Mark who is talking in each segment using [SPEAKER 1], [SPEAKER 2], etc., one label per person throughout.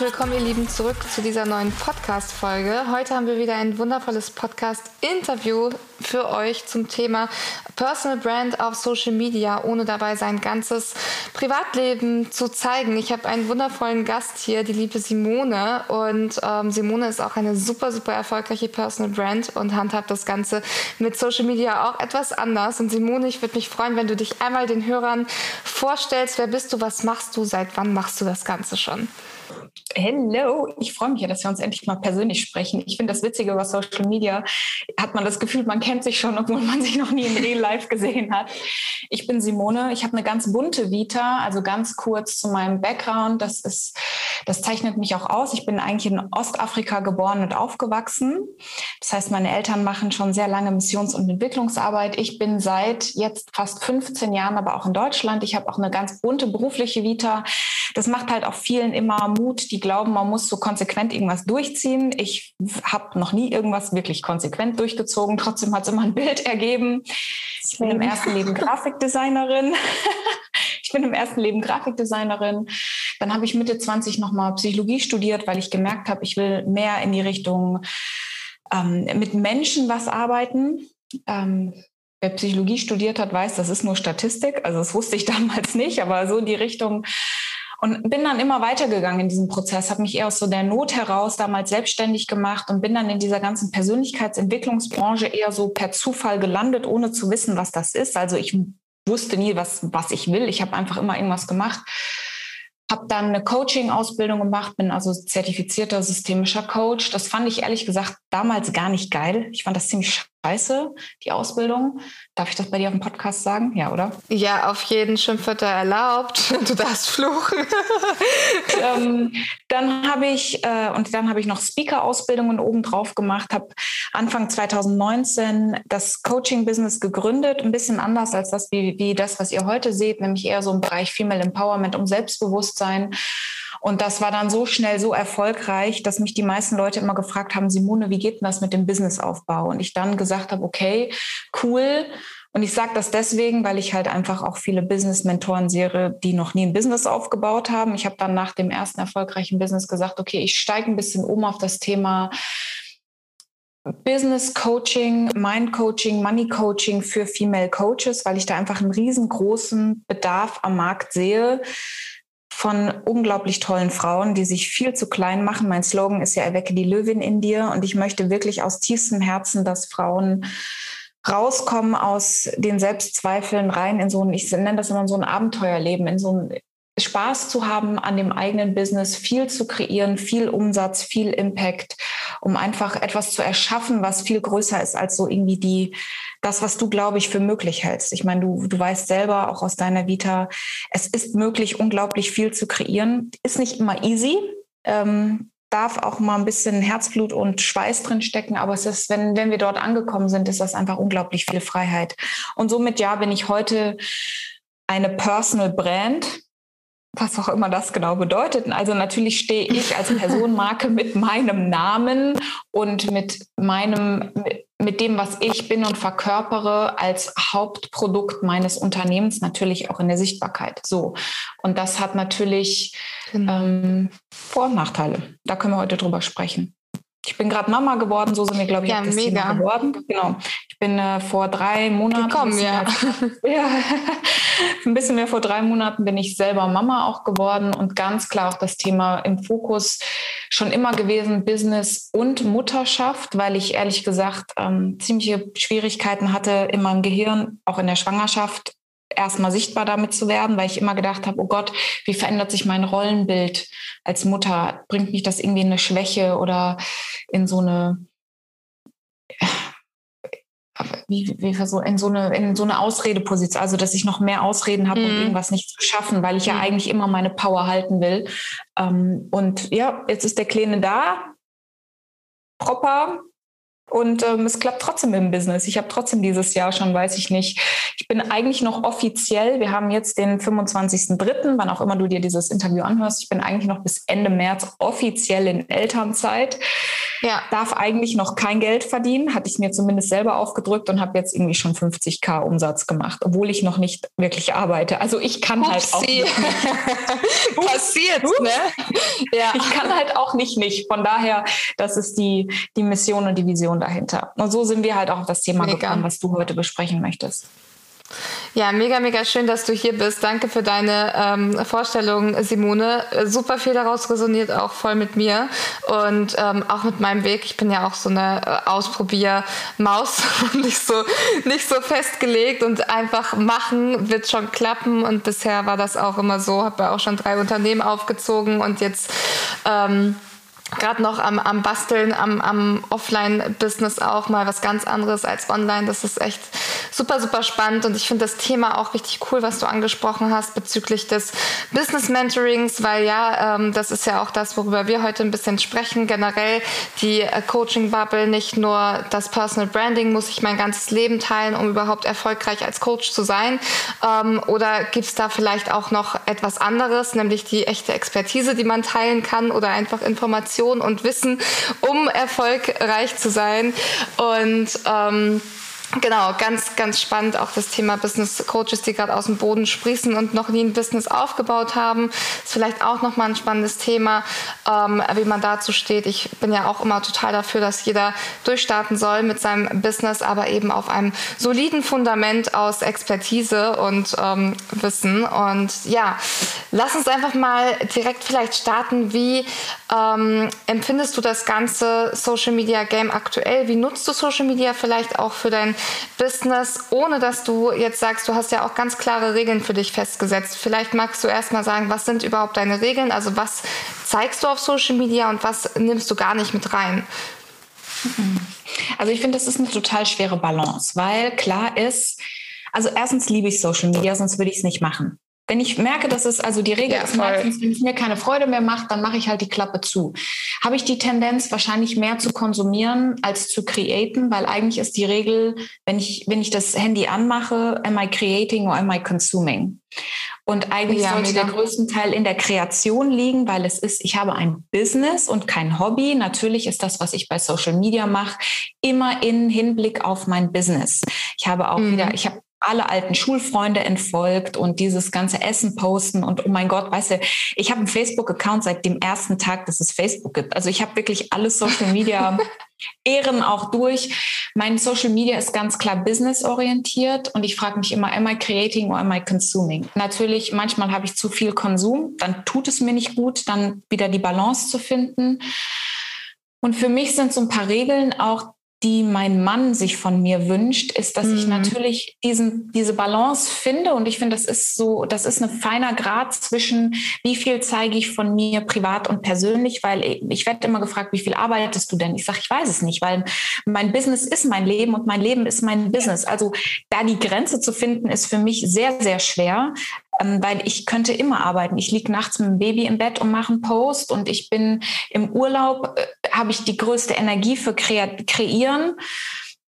[SPEAKER 1] Willkommen, ihr Lieben, zurück zu dieser neuen Podcast-Folge. Heute haben wir wieder ein wundervolles Podcast-Interview für euch zum Thema Personal Brand auf Social Media, ohne dabei sein ganzes Privatleben zu zeigen. Ich habe einen wundervollen Gast hier, die liebe Simone. Und ähm, Simone ist auch eine super, super erfolgreiche Personal Brand und handhabt das Ganze mit Social Media auch etwas anders. Und Simone, ich würde mich freuen, wenn du dich einmal den Hörern vorstellst. Wer bist du? Was machst du? Seit wann machst du das Ganze schon?
[SPEAKER 2] Hello, ich freue mich ja, dass wir uns endlich mal persönlich sprechen. Ich finde das Witzige über Social Media, hat man das Gefühl, man kennt sich schon, obwohl man sich noch nie in Real Life gesehen hat. Ich bin Simone, ich habe eine ganz bunte Vita, also ganz kurz zu meinem Background. Das ist, das zeichnet mich auch aus. Ich bin eigentlich in Ostafrika geboren und aufgewachsen. Das heißt, meine Eltern machen schon sehr lange Missions- und Entwicklungsarbeit. Ich bin seit jetzt fast 15 Jahren aber auch in Deutschland. Ich habe auch eine ganz bunte berufliche Vita. Das macht halt auch vielen immer Mut, die glauben, man muss so konsequent irgendwas durchziehen. Ich habe noch nie irgendwas wirklich konsequent durchgezogen. Trotzdem hat es immer ein Bild ergeben. Ich bin im ersten Leben Grafikdesignerin. ich bin im ersten Leben Grafikdesignerin. Dann habe ich Mitte 20 nochmal Psychologie studiert, weil ich gemerkt habe, ich will mehr in die Richtung ähm, mit Menschen was arbeiten. Ähm, Wer Psychologie studiert hat, weiß, das ist nur Statistik. Also das wusste ich damals nicht, aber so in die Richtung und bin dann immer weitergegangen in diesem Prozess, habe mich eher aus so der Not heraus damals selbstständig gemacht und bin dann in dieser ganzen Persönlichkeitsentwicklungsbranche eher so per Zufall gelandet, ohne zu wissen, was das ist. Also ich wusste nie, was, was ich will. Ich habe einfach immer irgendwas gemacht. Habe dann eine Coaching-Ausbildung gemacht, bin also zertifizierter systemischer Coach. Das fand ich ehrlich gesagt damals gar nicht geil. Ich fand das ziemlich scheiße, die Ausbildung. Darf ich das bei dir auf dem Podcast sagen? Ja, oder?
[SPEAKER 1] Ja, auf jeden Schimpfwörter erlaubt. Du darfst fluchen.
[SPEAKER 2] ähm, dann habe ich, äh, und dann habe ich noch Speaker-Ausbildungen obendrauf gemacht, habe Anfang 2019 das Coaching-Business gegründet, ein bisschen anders als das, wie, wie das, was ihr heute seht, nämlich eher so im Bereich Female Empowerment, um Selbstbewusstsein. Und das war dann so schnell so erfolgreich, dass mich die meisten Leute immer gefragt haben, Simone, wie geht denn das mit dem Businessaufbau? Und ich dann gesagt habe, okay, cool. Und ich sage das deswegen, weil ich halt einfach auch viele Business-Mentoren sehe, die noch nie ein Business aufgebaut haben. Ich habe dann nach dem ersten erfolgreichen Business gesagt, okay, ich steige ein bisschen um auf das Thema Business Coaching, Mind Coaching, Money Coaching für Female Coaches, weil ich da einfach einen riesengroßen Bedarf am Markt sehe von unglaublich tollen Frauen, die sich viel zu klein machen. Mein Slogan ist ja, erwecke die Löwin in dir. Und ich möchte wirklich aus tiefstem Herzen, dass Frauen rauskommen aus den Selbstzweifeln rein in so ein, ich nenne das immer so ein Abenteuerleben, in so ein Spaß zu haben an dem eigenen Business, viel zu kreieren, viel Umsatz, viel Impact, um einfach etwas zu erschaffen, was viel größer ist als so irgendwie die das, was du, glaube ich, für möglich hältst. Ich meine, du, du weißt selber auch aus deiner Vita, es ist möglich, unglaublich viel zu kreieren. Ist nicht immer easy. Ähm, darf auch mal ein bisschen Herzblut und Schweiß drin stecken, aber es ist, wenn, wenn wir dort angekommen sind, ist das einfach unglaublich viel Freiheit. Und somit, ja, bin ich heute eine Personal Brand, was auch immer das genau bedeutet. Also natürlich stehe ich als Personenmarke mit meinem Namen und mit meinem, mit dem, was ich bin und verkörpere als Hauptprodukt meines Unternehmens natürlich auch in der Sichtbarkeit. So. Und das hat natürlich genau. ähm, Vor- und Nachteile. Da können wir heute drüber sprechen. Ich bin gerade Mama geworden, so sind wir, glaube ich,
[SPEAKER 1] ja,
[SPEAKER 2] das
[SPEAKER 1] mega.
[SPEAKER 2] Thema geworden. Genau. Ich bin äh, vor drei Monaten.
[SPEAKER 1] Gekommen, ja.
[SPEAKER 2] Mehr, ja. ein bisschen mehr vor drei Monaten bin ich selber Mama auch geworden und ganz klar auch das Thema im Fokus schon immer gewesen, Business und Mutterschaft, weil ich ehrlich gesagt ähm, ziemliche Schwierigkeiten hatte in meinem Gehirn, auch in der Schwangerschaft, erstmal sichtbar damit zu werden, weil ich immer gedacht habe, oh Gott, wie verändert sich mein Rollenbild als Mutter? Bringt mich das irgendwie in eine Schwäche oder in so eine wie, wie so in so eine in so eine Ausredeposition, also dass ich noch mehr Ausreden habe, um
[SPEAKER 1] Mhm.
[SPEAKER 2] irgendwas nicht zu schaffen, weil ich ja
[SPEAKER 1] Mhm.
[SPEAKER 2] eigentlich immer meine Power halten will. Ähm, und ja, jetzt ist der Kleine da, proper. Und ähm, es klappt trotzdem im Business. Ich habe trotzdem dieses Jahr schon, weiß ich nicht. Ich bin eigentlich noch offiziell, wir haben jetzt den 25.03., wann auch immer du dir dieses Interview anhörst, ich bin eigentlich noch bis Ende März offiziell in Elternzeit
[SPEAKER 1] Ja.
[SPEAKER 2] darf eigentlich noch kein Geld verdienen, hatte ich mir zumindest selber aufgedrückt und habe jetzt irgendwie schon 50k Umsatz gemacht, obwohl ich noch nicht wirklich arbeite. Also ich kann halt auch
[SPEAKER 1] Upsi.
[SPEAKER 2] nicht.
[SPEAKER 1] Passiert,
[SPEAKER 2] Ups.
[SPEAKER 1] ne? Ja.
[SPEAKER 2] Ich kann halt auch nicht nicht. Von daher, das ist die, die Mission und die Vision dahinter. Und so sind wir halt auch auf das Thema
[SPEAKER 1] Mega.
[SPEAKER 2] gekommen, was du heute besprechen möchtest.
[SPEAKER 1] Ja, mega, mega schön, dass du hier bist. Danke für deine ähm, Vorstellung, Simone. Super viel daraus resoniert auch voll mit mir und ähm, auch mit meinem Weg. Ich bin ja auch so eine äh, Ausprobiermaus und nicht so, nicht so festgelegt und einfach machen wird schon klappen. Und bisher war das auch immer so. Habe ja auch schon drei Unternehmen aufgezogen und jetzt ähm, gerade noch am, am Basteln, am, am Offline-Business auch mal was ganz anderes als online. Das ist echt super, super spannend und ich finde das Thema auch richtig cool, was du angesprochen hast bezüglich des Business-Mentorings, weil ja, ähm, das ist ja auch das, worüber wir heute ein bisschen sprechen. Generell die äh, Coaching-Bubble, nicht nur das Personal Branding, muss ich mein ganzes Leben teilen, um überhaupt erfolgreich als Coach zu sein. Ähm, oder gibt es da vielleicht auch noch etwas anderes, nämlich die echte Expertise, die man teilen kann oder einfach Informationen und Wissen, um erfolgreich zu sein. Und ähm, Genau, ganz, ganz spannend auch das Thema Business Coaches, die gerade aus dem Boden sprießen und noch nie ein Business aufgebaut haben. Ist vielleicht auch nochmal ein spannendes Thema, ähm, wie man dazu steht. Ich bin ja auch immer total dafür, dass jeder durchstarten soll mit seinem Business, aber eben auf einem soliden Fundament aus Expertise und ähm, Wissen. Und ja, lass uns einfach mal direkt vielleicht starten. Wie ähm, empfindest du das ganze Social Media Game aktuell? Wie nutzt du Social Media vielleicht auch für dein Business, ohne dass du jetzt sagst, du hast ja auch ganz klare Regeln für dich festgesetzt. Vielleicht magst du erst mal sagen, was sind überhaupt deine Regeln? Also was zeigst du auf Social Media und was nimmst du gar nicht mit rein?
[SPEAKER 2] Also ich finde, das ist eine total schwere Balance, weil klar ist, also erstens liebe ich Social Media, sonst würde ich es nicht machen. Wenn ich merke, dass es also die Regel
[SPEAKER 1] Ja,
[SPEAKER 2] ist meistens, wenn es mir keine Freude mehr macht, dann mache ich halt die Klappe zu. Habe ich die Tendenz, wahrscheinlich mehr zu konsumieren als zu createn, weil eigentlich ist die Regel, wenn ich, wenn ich das Handy anmache, am I creating or am I consuming? Und eigentlich
[SPEAKER 1] Ja,
[SPEAKER 2] sollte
[SPEAKER 1] mega.
[SPEAKER 2] der größten Teil in der Kreation liegen, weil es ist, ich habe ein Business und kein Hobby. Natürlich ist das, was ich bei Social Media mache, immer in Hinblick auf mein Business. Ich habe auch
[SPEAKER 1] Mhm.
[SPEAKER 2] wieder, ich habe alle alten Schulfreunde entfolgt und dieses ganze Essen posten und oh mein Gott, weißt du, ich habe einen Facebook-Account seit dem ersten Tag, dass es Facebook gibt. Also ich habe wirklich alles Social Media Ehren auch durch. Mein Social Media ist ganz klar business-orientiert und ich frage mich immer, am I creating or am I consuming? Natürlich, manchmal habe ich zu viel Konsum, dann tut es mir nicht gut, dann wieder die Balance zu finden. Und für mich sind so ein paar Regeln auch, die mein Mann sich von mir wünscht, ist, dass ich
[SPEAKER 1] Mhm.
[SPEAKER 2] natürlich diesen, diese Balance finde. Und ich finde, das ist so, das ist ein feiner Grad zwischen, wie viel zeige ich von mir privat und persönlich, weil ich, ich werde immer gefragt, wie viel arbeitest du denn? Ich sage, ich weiß es nicht, weil mein Business ist mein Leben und mein Leben ist mein Business. Also da die Grenze zu finden, ist für mich sehr, sehr schwer weil ich könnte immer arbeiten. Ich liege nachts mit dem Baby im Bett und mache einen Post und ich bin im Urlaub, äh, habe ich die größte Energie für kreieren.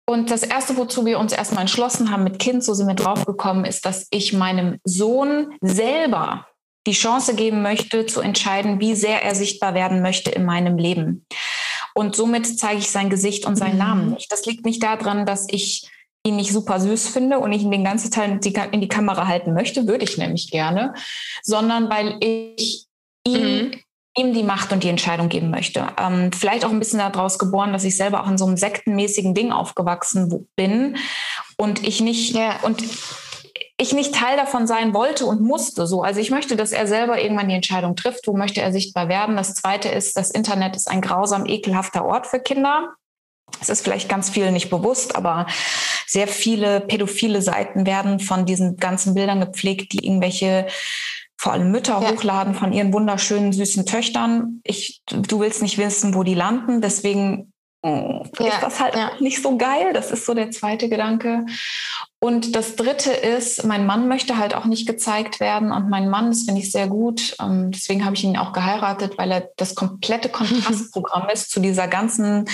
[SPEAKER 2] Und das Erste, wozu wir uns erstmal entschlossen haben mit Kind, so sind wir draufgekommen, ist, dass ich meinem Sohn selber die Chance geben möchte, zu entscheiden, wie sehr er sichtbar werden möchte in meinem Leben. Und somit zeige ich sein Gesicht und seinen
[SPEAKER 1] Mhm.
[SPEAKER 2] Namen nicht. Das liegt nicht daran, dass ich ihn nicht super süß finde und ich ihn den ganzen Teil in die, Kamera halten möchte, würde ich nämlich gerne, sondern weil ich ihn
[SPEAKER 1] Mhm.
[SPEAKER 2] ihm die Macht und die Entscheidung geben möchte. Ähm, vielleicht auch ein bisschen daraus geboren, dass ich selber auch in so einem sektenmäßigen Ding aufgewachsen bin und ich nicht ja. und ich nicht Teil davon sein wollte und musste so. Also ich möchte, dass er selber irgendwann die Entscheidung trifft, wo möchte er sichtbar werden. Das zweite ist, das Internet ist ein grausam ekelhafter Ort für Kinder. Es ist vielleicht ganz vielen nicht bewusst, aber sehr viele pädophile Seiten werden von diesen ganzen Bildern gepflegt, die irgendwelche vor allem Mütter ja. hochladen von ihren wunderschönen, süßen Töchtern. Ich, du willst nicht wissen, wo die landen. Deswegen ja. ist das halt ja. nicht so geil. Das ist so der zweite Gedanke. Und das dritte ist, mein Mann möchte halt auch nicht gezeigt werden. Und mein Mann, das finde ich sehr gut. Ähm, deswegen habe ich ihn auch geheiratet, weil er das komplette Kontrastprogramm ist zu dieser ganzen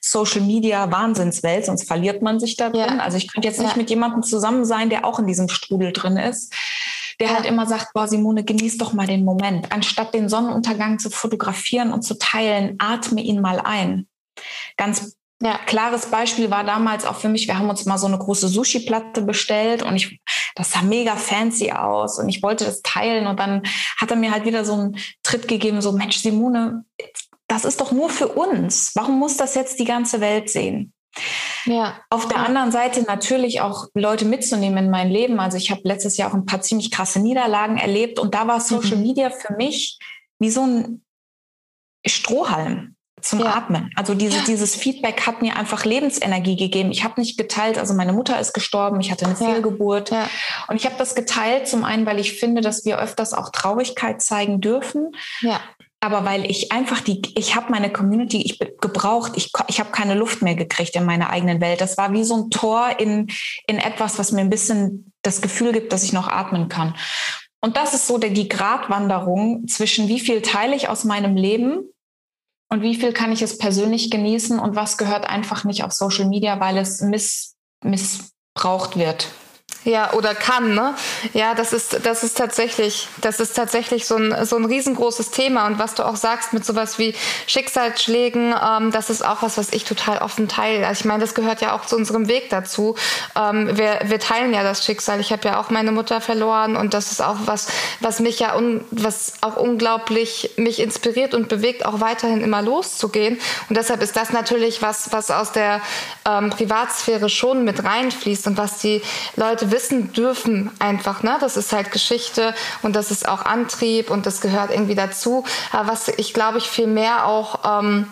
[SPEAKER 2] Social Media Wahnsinnswelt. Sonst verliert man sich da drin. Ja. Also ich könnte jetzt nicht mit jemandem zusammen sein, der auch in diesem Strudel drin ist der halt immer sagt, boah, Simone, genieß doch mal den Moment. Anstatt den Sonnenuntergang zu fotografieren und zu teilen, atme ihn mal ein. Ganz ja. klares Beispiel war damals auch für mich, wir haben uns mal so eine große Sushi-Platte bestellt und ich, das sah mega fancy aus und ich wollte das teilen und dann hat er mir halt wieder so einen Tritt gegeben, so Mensch, Simone, das ist doch nur für uns. Warum muss das jetzt die ganze Welt sehen? Ja. Auf der anderen Seite natürlich auch Leute mitzunehmen in mein Leben. Also ich habe letztes Jahr auch ein paar ziemlich krasse Niederlagen erlebt und da war Social mhm. Media für mich wie so ein Strohhalm zum ja. Atmen. Also diese, ja. dieses Feedback hat mir einfach Lebensenergie gegeben. Ich habe nicht geteilt, also meine Mutter ist gestorben, ich hatte eine ja. Fehlgeburt. Und ich habe das geteilt, zum einen, weil ich finde, dass wir öfters auch Traurigkeit zeigen dürfen. Ja. Aber weil ich einfach die, ich habe meine Community ich gebraucht, ich, ich habe keine Luft mehr gekriegt in meiner eigenen Welt. Das war wie so ein Tor in, in etwas, was mir ein bisschen das Gefühl gibt, dass ich noch atmen kann. Und das ist so der, die Gratwanderung zwischen wie viel teile ich aus meinem Leben und wie viel kann ich es persönlich genießen und was gehört einfach nicht auf Social Media, weil es miss, missbraucht wird.
[SPEAKER 1] Ja, oder kann, ne? Ja, das ist, das ist tatsächlich, das ist tatsächlich so ein, so ein riesengroßes Thema. Und was du auch sagst mit sowas wie Schicksalsschlägen, ähm, das ist auch was, was ich total offen teile. Also ich meine, das gehört ja auch zu unserem Weg dazu. Ähm, wir, wir teilen ja das Schicksal. Ich habe ja auch meine Mutter verloren und das ist auch was, was mich ja, un, was auch unglaublich mich inspiriert und bewegt, auch weiterhin immer loszugehen. Und deshalb ist das natürlich was, was aus der ähm, Privatsphäre schon mit reinfließt und was die Leute wissen dürfen einfach. Ne? Das ist halt Geschichte und das ist auch Antrieb und das gehört irgendwie dazu. Aber was ich glaube ich viel mehr auch ähm,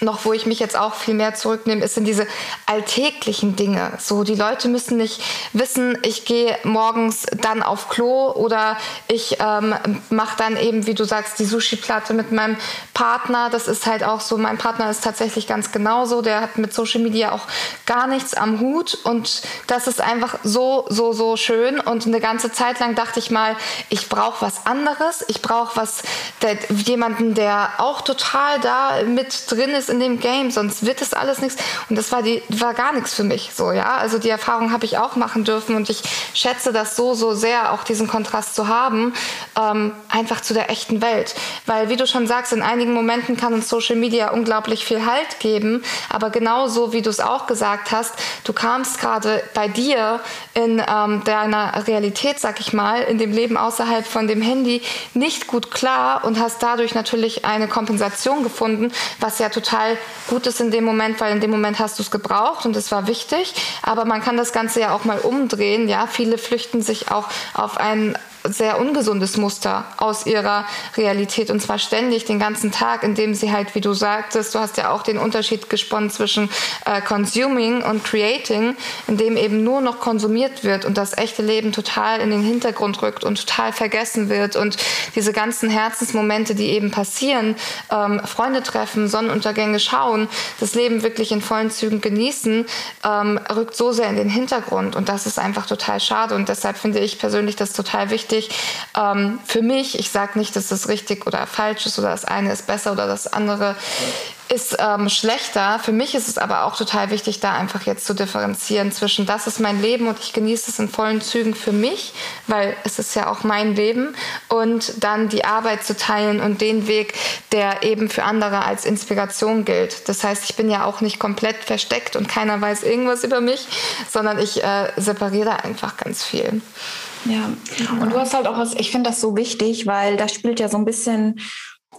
[SPEAKER 1] noch, wo ich mich jetzt auch viel mehr zurücknehme, ist in diese alltäglichen Dinge. So, die Leute müssen nicht wissen, ich gehe morgens dann auf Klo oder ich ähm, mache dann eben, wie du sagst, die Sushi-Platte mit meinem Partner. Das ist halt auch so, mein Partner ist tatsächlich ganz genauso. Der hat mit Social Media auch gar nichts am Hut und das ist einfach so, so, so schön. Und eine ganze Zeit lang dachte ich mal, ich brauche was anderes. Ich brauche was, der, jemanden, der auch total da mit drin ist in dem Game, sonst wird das alles nichts. Und das war, die, war gar nichts für mich so, ja. Also die Erfahrung habe ich auch machen dürfen und ich schätze das so, so sehr, auch diesen Kontrast zu haben, ähm, einfach zu der echten Welt. Weil, wie du schon sagst, in einigen Momenten kann uns Social Media unglaublich viel Halt geben, aber genauso wie du es auch gesagt hast, du kamst gerade bei dir in ähm, deiner Realität, sag ich mal, in dem Leben außerhalb von dem Handy nicht gut klar und hast dadurch natürlich eine Kompensation gefunden, was ja total total gut ist in dem Moment, weil in dem Moment hast du es gebraucht und es war wichtig. Aber man kann das Ganze ja auch mal umdrehen. Ja, viele flüchten sich auch auf einen sehr ungesundes Muster aus ihrer Realität. Und zwar ständig den ganzen Tag, indem sie halt, wie du sagtest, du hast ja auch den Unterschied gesponnen zwischen äh, Consuming und Creating, indem eben nur noch konsumiert wird und das echte Leben total in den Hintergrund rückt und total vergessen wird und diese ganzen Herzensmomente, die eben passieren, ähm, Freunde treffen, Sonnenuntergänge schauen, das Leben wirklich in vollen Zügen genießen, ähm, rückt so sehr in den Hintergrund. Und das ist einfach total schade. Und deshalb finde ich persönlich das total wichtig, wichtig. Ähm, für mich, ich sage nicht, dass das richtig oder falsch ist oder das eine ist besser oder das andere ist ähm, schlechter. Für mich ist es aber auch total wichtig, da einfach jetzt zu differenzieren zwischen, das ist mein Leben und ich genieße es in vollen Zügen für mich, weil es ist ja auch mein Leben und dann die Arbeit zu teilen und den Weg, der eben für andere als Inspiration gilt. Das heißt, ich bin ja auch nicht komplett versteckt und keiner weiß irgendwas über mich, sondern ich äh, separiere einfach ganz viel.
[SPEAKER 2] Ja, und du hast halt auch was, ich finde das so wichtig, weil da spielt ja so ein bisschen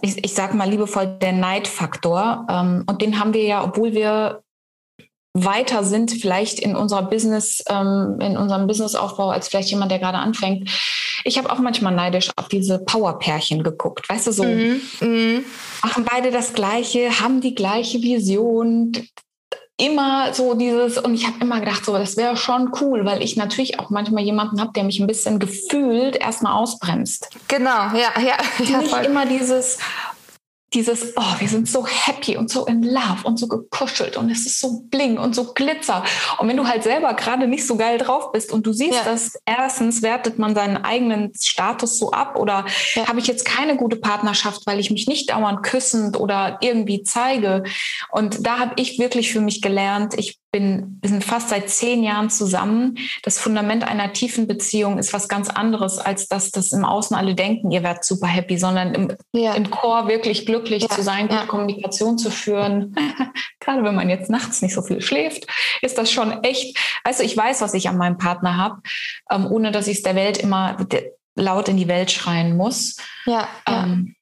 [SPEAKER 2] ich, ich sage mal liebevoll, der Neidfaktor. Ähm, und den haben wir ja, obwohl wir weiter sind, vielleicht in unserer Business, ähm, in unserem Businessaufbau, als vielleicht jemand, der gerade anfängt. Ich habe auch manchmal neidisch auf diese Powerpärchen geguckt. Weißt du, so mm, mm. machen beide das Gleiche, haben die gleiche Vision, immer so dieses, und ich habe immer gedacht, so, das wäre schon cool, weil ich natürlich auch manchmal jemanden habe, der mich ein bisschen gefühlt erstmal ausbremst.
[SPEAKER 1] Genau, ja, ja. ja
[SPEAKER 2] Nicht voll. immer dieses, dieses, oh, wir sind so happy und so in love und so gekuschelt und es ist so bling und so glitzer. Und wenn du halt selber gerade nicht so geil drauf bist und du siehst, ja. dass erstens wertet man seinen eigenen Status so ab oder ja. habe ich jetzt keine gute Partnerschaft, weil ich mich nicht dauernd küssend oder irgendwie zeige. Und da habe ich wirklich für mich gelernt, ich bin, wir sind fast seit zehn Jahren zusammen. Das Fundament einer tiefen Beziehung ist was ganz anderes, als dass das im Außen alle denken, ihr werdet super happy, sondern im, ja. im Chor wirklich glücklich ja. zu sein, gute ja. Kommunikation zu führen. Gerade wenn man jetzt nachts nicht so viel schläft, ist das schon echt. Also ich weiß, was ich an meinem Partner habe, ähm, ohne dass ich es der Welt immer laut in die Welt schreien muss. Ja. Ähm,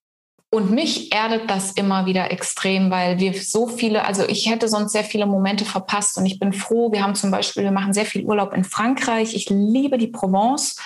[SPEAKER 2] und mich erdet das immer wieder extrem, weil wir so viele, also ich hätte sonst sehr viele Momente verpasst und ich bin froh. Wir haben zum Beispiel, wir machen sehr viel Urlaub in Frankreich. Ich liebe die Provence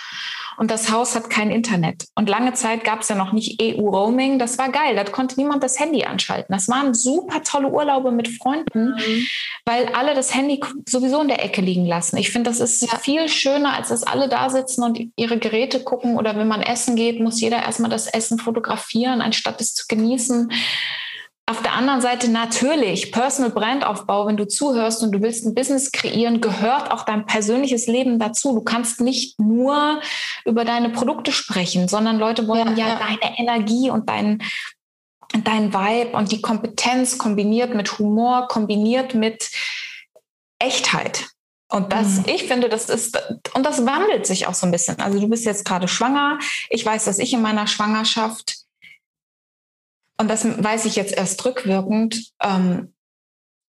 [SPEAKER 2] und das Haus hat kein Internet. Und lange Zeit gab es ja noch nicht EU-Roaming. Das war geil. Da konnte niemand das Handy anschalten. Das waren super tolle Urlaube mit Freunden, mhm. weil alle das Handy sowieso in der Ecke liegen lassen. Ich finde, das ist ja. viel schöner, als dass alle da sitzen und ihre Geräte gucken. Oder wenn man essen geht, muss jeder erstmal das Essen fotografieren, anstatt es zu genießen. Auf der anderen Seite natürlich, Personal Brandaufbau, wenn du zuhörst und du willst ein Business kreieren, gehört auch dein persönliches Leben dazu. Du kannst nicht nur über deine Produkte sprechen, sondern Leute wollen ja, ja, deine Energie und dein, dein Vibe und die Kompetenz kombiniert mit Humor, kombiniert mit Echtheit. Und das, mhm. ich finde, das ist, und das wandelt sich auch so ein bisschen. Also du bist jetzt gerade schwanger. Ich weiß, dass ich in meiner Schwangerschaft und das weiß ich jetzt erst rückwirkend, ähm,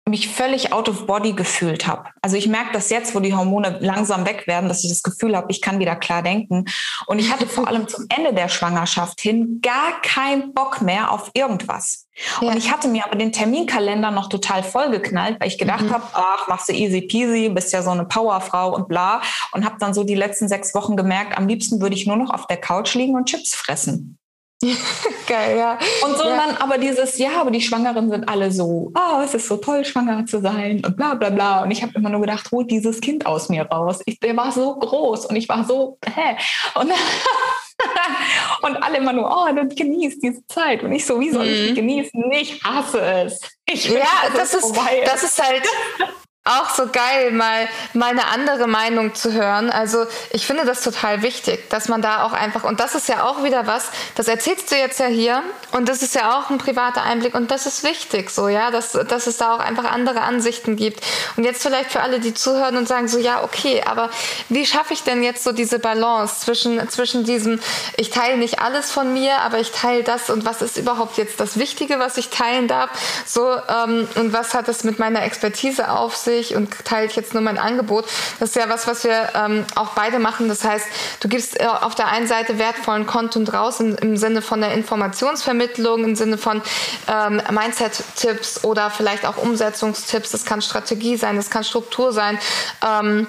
[SPEAKER 2] mich völlig out of body gefühlt habe. Also ich merke das jetzt, wo die Hormone langsam weg werden, dass ich das Gefühl habe, ich kann wieder klar denken. Und ich hatte vor allem zum Ende der Schwangerschaft hin gar keinen Bock mehr auf irgendwas. Ja. Und ich hatte mir aber den Terminkalender noch total vollgeknallt, weil ich gedacht mhm. habe, ach, machst du easy peasy, bist ja so eine Powerfrau und bla. Und habe dann so die letzten sechs Wochen gemerkt, am liebsten würde ich nur noch auf der Couch liegen und Chips fressen.
[SPEAKER 1] Geil, ja.
[SPEAKER 2] Und so ja. dann aber dieses, ja, aber die Schwangeren sind alle so, oh, es ist so toll, schwanger zu sein und bla bla bla. Und ich habe immer nur gedacht, hol dieses Kind aus mir raus. Ich, der war so groß und ich war so, hä? Und, und alle immer nur, oh, dann genießt diese Zeit. Und ich so, wie soll ich die mhm. genießen? Ich hasse es. Ich
[SPEAKER 1] will, ja, das ist, das ist halt, auch so geil, mal, mal eine andere Meinung zu hören. Also ich finde das total wichtig, dass man da auch einfach, und das ist ja auch wieder was, das erzählst du jetzt ja hier und das ist ja auch ein privater Einblick und das ist wichtig so, ja, dass, dass es da auch einfach andere Ansichten gibt. Und jetzt vielleicht für alle, die zuhören und sagen so, ja, okay, aber wie schaffe ich denn jetzt so diese Balance zwischen, zwischen diesem, ich teile nicht alles von mir, aber ich teile das und was ist überhaupt jetzt das Wichtige, was ich teilen darf, so, ähm, und was hat es mit meiner Expertise auf sich? Ich und teile ich jetzt nur mein Angebot. Das ist ja was, was wir ähm, auch beide machen. Das heißt, du gibst äh, auf der einen Seite wertvollen Content raus in, im Sinne von der Informationsvermittlung, im Sinne von ähm, Mindset-Tipps oder vielleicht auch Umsetzungstipps. Das kann Strategie sein, das kann Struktur sein. Ähm,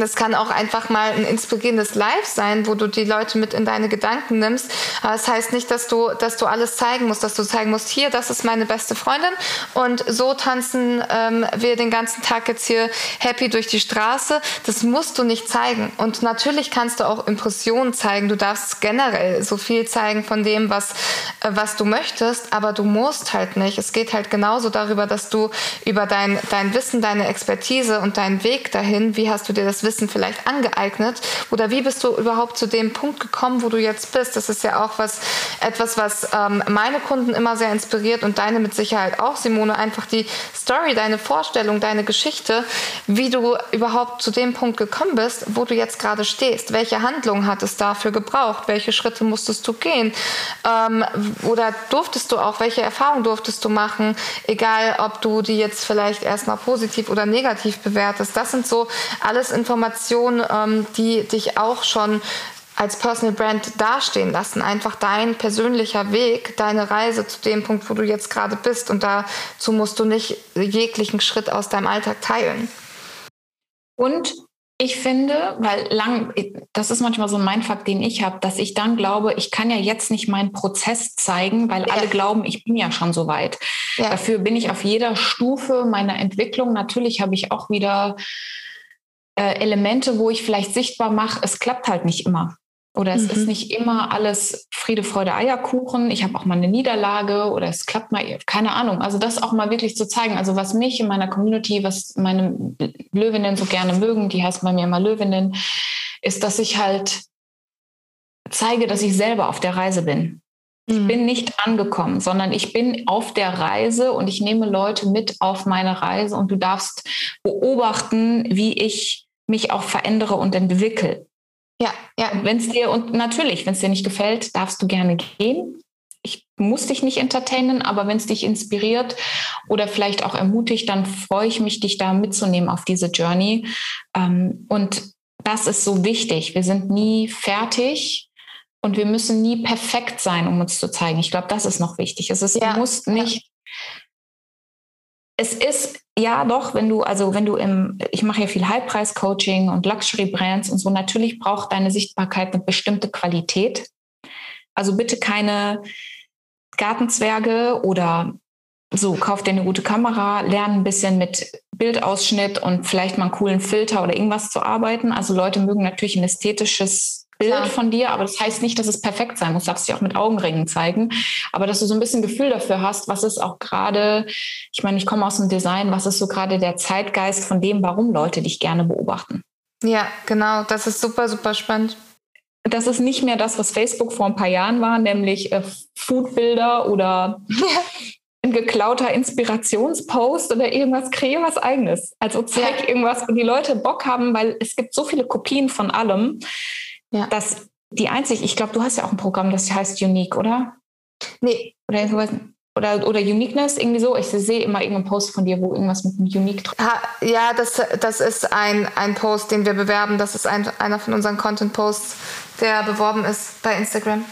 [SPEAKER 1] das kann auch einfach mal ein inspirierendes Live sein, wo du die Leute mit in deine Gedanken nimmst. Aber das heißt nicht, dass du, dass du alles zeigen musst, dass du zeigen musst, hier, das ist meine beste Freundin und so tanzen ähm, wir den ganzen Tag jetzt hier happy durch die Straße. Das musst du nicht zeigen. Und natürlich kannst du auch Impressionen zeigen. Du darfst generell so viel zeigen von dem, was, äh, was du möchtest, aber du musst halt nicht. Es geht halt genauso darüber, dass du über dein, dein Wissen, deine Expertise und deinen Weg dahin, wie hast du dir das Wissen vielleicht angeeignet? Oder wie bist du überhaupt zu dem Punkt gekommen, wo du jetzt bist? Das ist ja auch was, etwas, was ähm, meine Kunden immer sehr inspiriert und deine mit Sicherheit auch, Simone. Einfach die Story, deine Vorstellung, deine Geschichte, wie du überhaupt zu dem Punkt gekommen bist, wo du jetzt gerade stehst. Welche Handlung hat es dafür gebraucht? Welche Schritte musstest du gehen? Ähm, oder durftest du auch, welche Erfahrungen durftest du machen? Egal, ob du die jetzt vielleicht erstmal positiv oder negativ bewertest. Das sind so alles Informationen, Informationen, ähm, die dich auch schon als Personal Brand dastehen lassen. Einfach dein persönlicher Weg, deine Reise zu dem Punkt, wo du jetzt gerade bist. Und dazu musst du nicht jeglichen Schritt aus deinem Alltag teilen.
[SPEAKER 2] Und ich finde, weil lang, das ist manchmal so ein Mindfuck, den ich habe, dass ich dann glaube, ich kann ja jetzt nicht meinen Prozess zeigen, weil ja. alle glauben, ich bin ja schon so weit. Ja. Dafür bin ich auf jeder Stufe meiner Entwicklung. Natürlich habe ich auch wieder äh, Elemente, wo ich vielleicht sichtbar mache, es klappt halt nicht immer. Oder es mhm. ist nicht immer alles Friede, Freude, Eierkuchen. Ich habe auch mal eine Niederlage oder es klappt mal, keine Ahnung. Also das auch mal wirklich zu zeigen. Also was mich in meiner Community, was meine Löwinnen so gerne mögen, die heißt bei mir immer Löwinnen, ist, dass ich halt zeige, dass ich selber auf der Reise bin. Ich mhm. bin nicht angekommen, sondern ich bin auf der Reise und ich nehme Leute mit auf meine Reise und du darfst beobachten, wie ich mich auch verändere und entwickle. Ja, ja. Wenn es dir, und natürlich, wenn es dir nicht gefällt, darfst du gerne gehen. Ich muss dich nicht entertainen, aber wenn es dich inspiriert oder vielleicht auch ermutigt, dann freue ich mich, dich da mitzunehmen auf diese Journey. Ähm, und das ist so wichtig. Wir sind nie fertig und wir müssen nie perfekt sein, um uns zu zeigen. Ich glaube, das ist noch wichtig. Es ist, ja. du musst nicht es ist ja doch, wenn du, also wenn du im, ich mache ja viel Halbpreis-Coaching und Luxury-Brands und so, natürlich braucht deine Sichtbarkeit eine bestimmte Qualität. Also bitte keine Gartenzwerge oder so, kauf dir eine gute Kamera, lern ein bisschen mit Bildausschnitt und vielleicht mal einen coolen Filter oder irgendwas zu arbeiten. Also Leute mögen natürlich ein ästhetisches Bild Klar. von dir, aber das heißt nicht, dass es perfekt sein muss. Du darfst dich auch mit Augenringen zeigen. Aber dass du so ein bisschen Gefühl dafür hast, was ist auch gerade, ich meine, ich komme aus dem Design, was ist so gerade der Zeitgeist von dem, warum Leute dich gerne beobachten.
[SPEAKER 1] Ja, genau. Das ist super, super spannend.
[SPEAKER 2] Das ist nicht mehr das, was Facebook vor ein paar Jahren war, nämlich äh, Foodbilder oder ein geklauter Inspirationspost oder irgendwas, kreier was eigenes. Also zeig ja. irgendwas, wo die Leute Bock haben, weil es gibt so viele Kopien von allem ja. dass die einzig, ich glaube, du hast ja auch ein Programm, das heißt Unique, oder?
[SPEAKER 1] Nee.
[SPEAKER 2] Oder. Oder, oder Uniqueness, irgendwie so. Ich sehe immer irgendeinen Post von dir, wo irgendwas mit einem Unique drin
[SPEAKER 1] ist. Ja, das, das ist ein, ein Post, den wir bewerben. Das ist ein, einer von unseren Content-Posts, der beworben ist bei Instagram.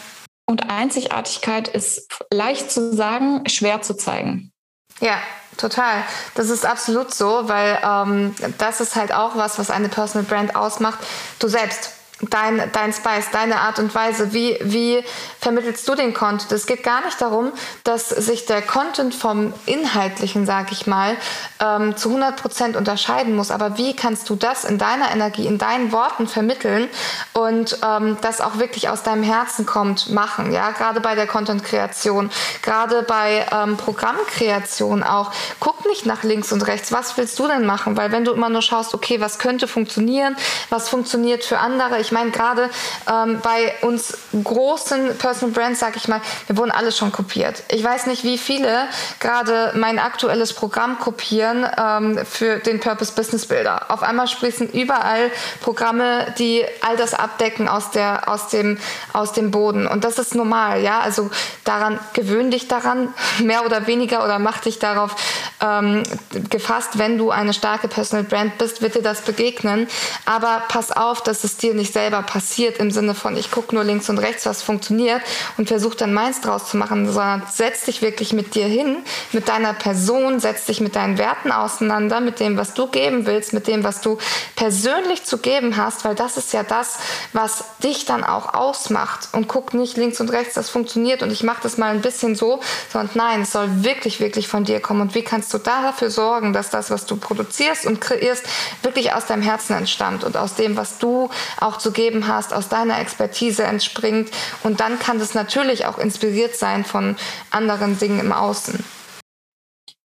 [SPEAKER 2] Und Einzigartigkeit ist leicht zu sagen, schwer zu zeigen.
[SPEAKER 1] Ja, total. Das ist absolut so, weil ähm, das ist halt auch was, was eine Personal Brand ausmacht. Du selbst dein, dein Spice, deine Art und Weise, wie, wie vermittelst du den Content? Es geht gar nicht darum, dass sich der Content vom Inhaltlichen, sag ich mal, ähm, zu 100 Prozent unterscheiden muss. Aber wie kannst du das in deiner Energie, in deinen Worten vermitteln und ähm, das auch wirklich aus deinem Herzen kommt, machen? Ja, gerade bei der Content-Kreation, gerade bei ähm, Programmkreation auch. Guck nicht nach links und rechts. Was willst du denn machen? Weil wenn du immer nur schaust, okay, was könnte funktionieren, was funktioniert für andere, ich meine, gerade ähm, bei uns großen Personal Brands, sag ich mal, wir wurden alle schon kopiert. Ich weiß nicht, wie viele gerade mein aktuelles Programm kopieren ähm, für den Purpose Business Builder. Auf einmal sprießen überall Programme, die all das abdecken aus, der, aus, dem, aus dem Boden. Und das ist normal, ja. Also daran, gewöhn dich daran, mehr oder weniger, oder mach dich darauf ähm, gefasst, wenn du eine starke Personal Brand bist, wird dir das begegnen. Aber pass auf, dass es dir nicht selber passiert im Sinne von, ich gucke nur links und rechts, was funktioniert und versuche dann meins draus zu machen, sondern setz dich wirklich mit dir hin, mit deiner Person, setz dich mit deinen Werten auseinander, mit dem, was du geben willst, mit dem, was du persönlich zu geben hast, weil das ist ja das, was dich dann auch ausmacht. Und guck nicht links und rechts, das funktioniert und ich mache das mal ein bisschen so, sondern nein, es soll wirklich, wirklich von dir kommen. Und wie kannst du dafür sorgen, dass das, was du produzierst und kreierst, wirklich aus deinem Herzen entstammt und aus dem, was du auch zu geben hast, aus deiner Expertise entspringt. Und dann kann das natürlich auch inspiriert sein von anderen Dingen im Außen.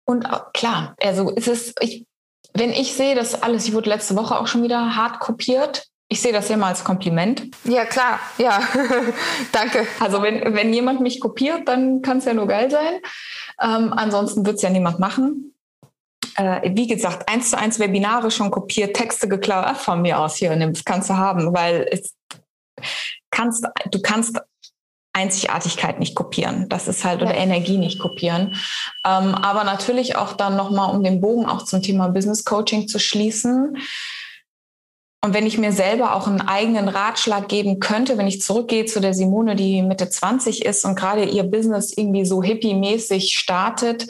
[SPEAKER 2] Und klar, also ist es, ich, wenn ich sehe, dass alles, ich wurde letzte Woche auch schon wieder hart kopiert, ich sehe das ja mal als Kompliment.
[SPEAKER 1] Ja, klar, ja. Danke.
[SPEAKER 2] Also wenn, wenn jemand mich kopiert, dann kann es ja nur geil sein. Ähm, ansonsten wird es ja niemand machen äh, wie gesagt, eins zu eins Webinare schon kopiert, Texte geklaut von mir aus hier, das kannst du haben, weil es kannst, du kannst Einzigartigkeit nicht kopieren. Das ist halt, oder Energie nicht kopieren. Ähm, aber natürlich auch dann nochmal, um den Bogen auch zum Thema Business Coaching zu schließen. und wenn ich mir selber auch einen eigenen Ratschlag geben könnte, wenn ich zurückgehe zu der Simone, die Mitte 20 ist und gerade ihr Business irgendwie so hippie-mäßig startet,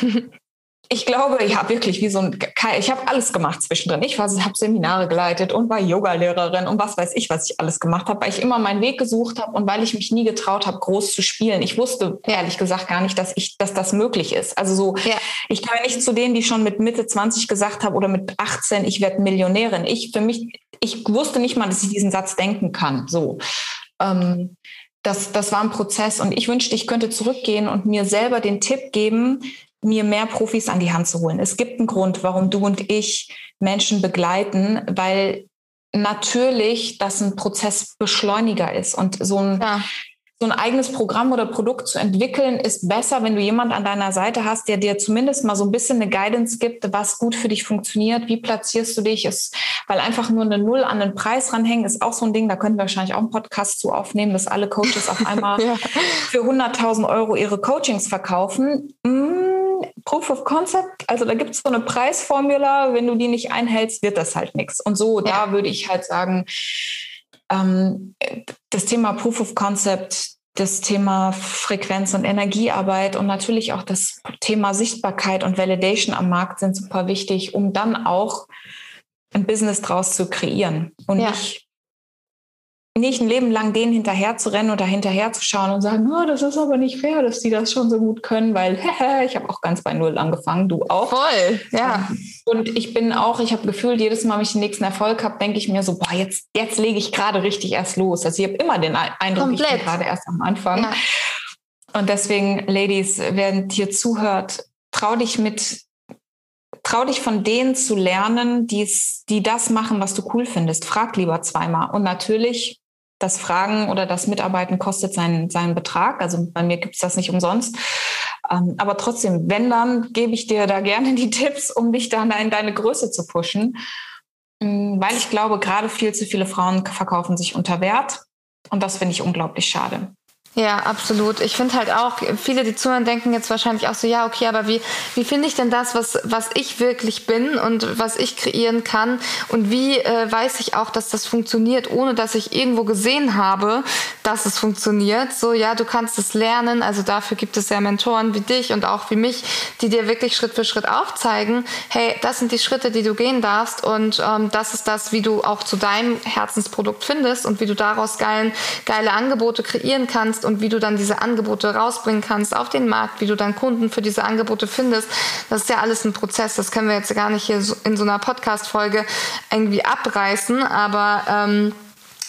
[SPEAKER 2] ich glaube, ja, wirklich, wie so ein, ich habe alles gemacht zwischendrin. Ich habe Seminare geleitet und war Yogalehrerin und was weiß ich, was ich alles gemacht habe, weil ich immer meinen Weg gesucht habe und weil ich mich nie getraut habe, groß zu spielen. Ich wusste ehrlich gesagt gar nicht, dass ich, dass das möglich ist. Also so, ja. ich gehöre nicht zu denen, die schon mit Mitte 20 gesagt haben oder mit 18, ich werde Millionärin. Ich für mich, ich wusste nicht mal, dass ich diesen Satz denken kann. So. Ähm, das, das war ein Prozess und ich wünschte, ich könnte zurückgehen und mir selber den Tipp geben, mir mehr Profis an die Hand zu holen. Es gibt einen Grund, warum du und ich Menschen begleiten, weil natürlich das ein Prozessbeschleuniger ist und so ein, ja. so ein eigenes Programm oder Produkt zu entwickeln ist besser, wenn du jemand an deiner Seite hast, der dir zumindest mal so ein bisschen eine Guidance gibt, was gut für dich funktioniert, wie platzierst du dich, ist, weil einfach nur eine Null an den Preis ranhängen ist auch so ein Ding, da könnten wir wahrscheinlich auch einen Podcast zu aufnehmen, dass alle Coaches auf einmal ja. für 100.000 Euro ihre Coachings verkaufen. Mmh Proof of Concept, also da gibt es so eine Preisformula, wenn du die nicht einhältst, wird das halt nichts. Und so, ja. da würde ich halt sagen, ähm, das Thema Proof of Concept, das Thema Frequenz und Energiearbeit und natürlich auch das Thema Sichtbarkeit und Validation am Markt sind super wichtig, um dann auch ein Business draus zu kreieren und ja. nicht nicht ein Leben lang denen hinterher zu rennen oder hinterher zu schauen und sagen, oh, das ist aber nicht fair, dass die das schon so gut können, weil ich habe auch ganz bei Null angefangen, du auch.
[SPEAKER 1] Voll, ja.
[SPEAKER 2] Und ich bin auch, ich habe gefühlt, jedes Mal, wenn ich den nächsten Erfolg habe, denke ich mir so, boah, jetzt, jetzt lege ich gerade richtig erst los. Also ich habe immer den Eindruck, Komplett. ich bin gerade erst am Anfang. Ja. Und deswegen, Ladies, wer hier zuhört, trau dich mit trau dich von denen zu lernen, die's, die das machen, was du cool findest. Frag lieber zweimal. Und natürlich das Fragen oder das Mitarbeiten kostet seinen, seinen Betrag. Also bei mir gibt es das nicht umsonst. Ähm, aber trotzdem, wenn dann, gebe ich dir da gerne die Tipps, um dich dann in deine Größe zu pushen. Mm, weil ich glaube, gerade viel zu viele Frauen verkaufen sich unter Wert. Und das finde ich unglaublich schade.
[SPEAKER 1] Ja, absolut. Ich finde halt auch, viele, die zuhören, denken jetzt wahrscheinlich auch so, ja, okay, aber wie, wie finde ich denn das, was, was ich wirklich bin und was ich kreieren kann? Und wie äh, weiß ich auch, dass das funktioniert, ohne dass ich irgendwo gesehen habe, dass es funktioniert? So, ja, du kannst es lernen. Also dafür gibt es ja Mentoren wie dich und auch wie mich, die dir wirklich Schritt für Schritt aufzeigen, hey, das sind die Schritte, die du gehen darfst und ähm, das ist das, wie du auch zu deinem Herzensprodukt findest und wie du daraus geilen, geile Angebote kreieren kannst und wie du dann diese Angebote rausbringen kannst auf den Markt, wie du dann Kunden für diese Angebote findest. Das ist ja alles ein Prozess. Das können wir jetzt gar nicht hier in so einer Podcast-Folge irgendwie abreißen. Aber ähm,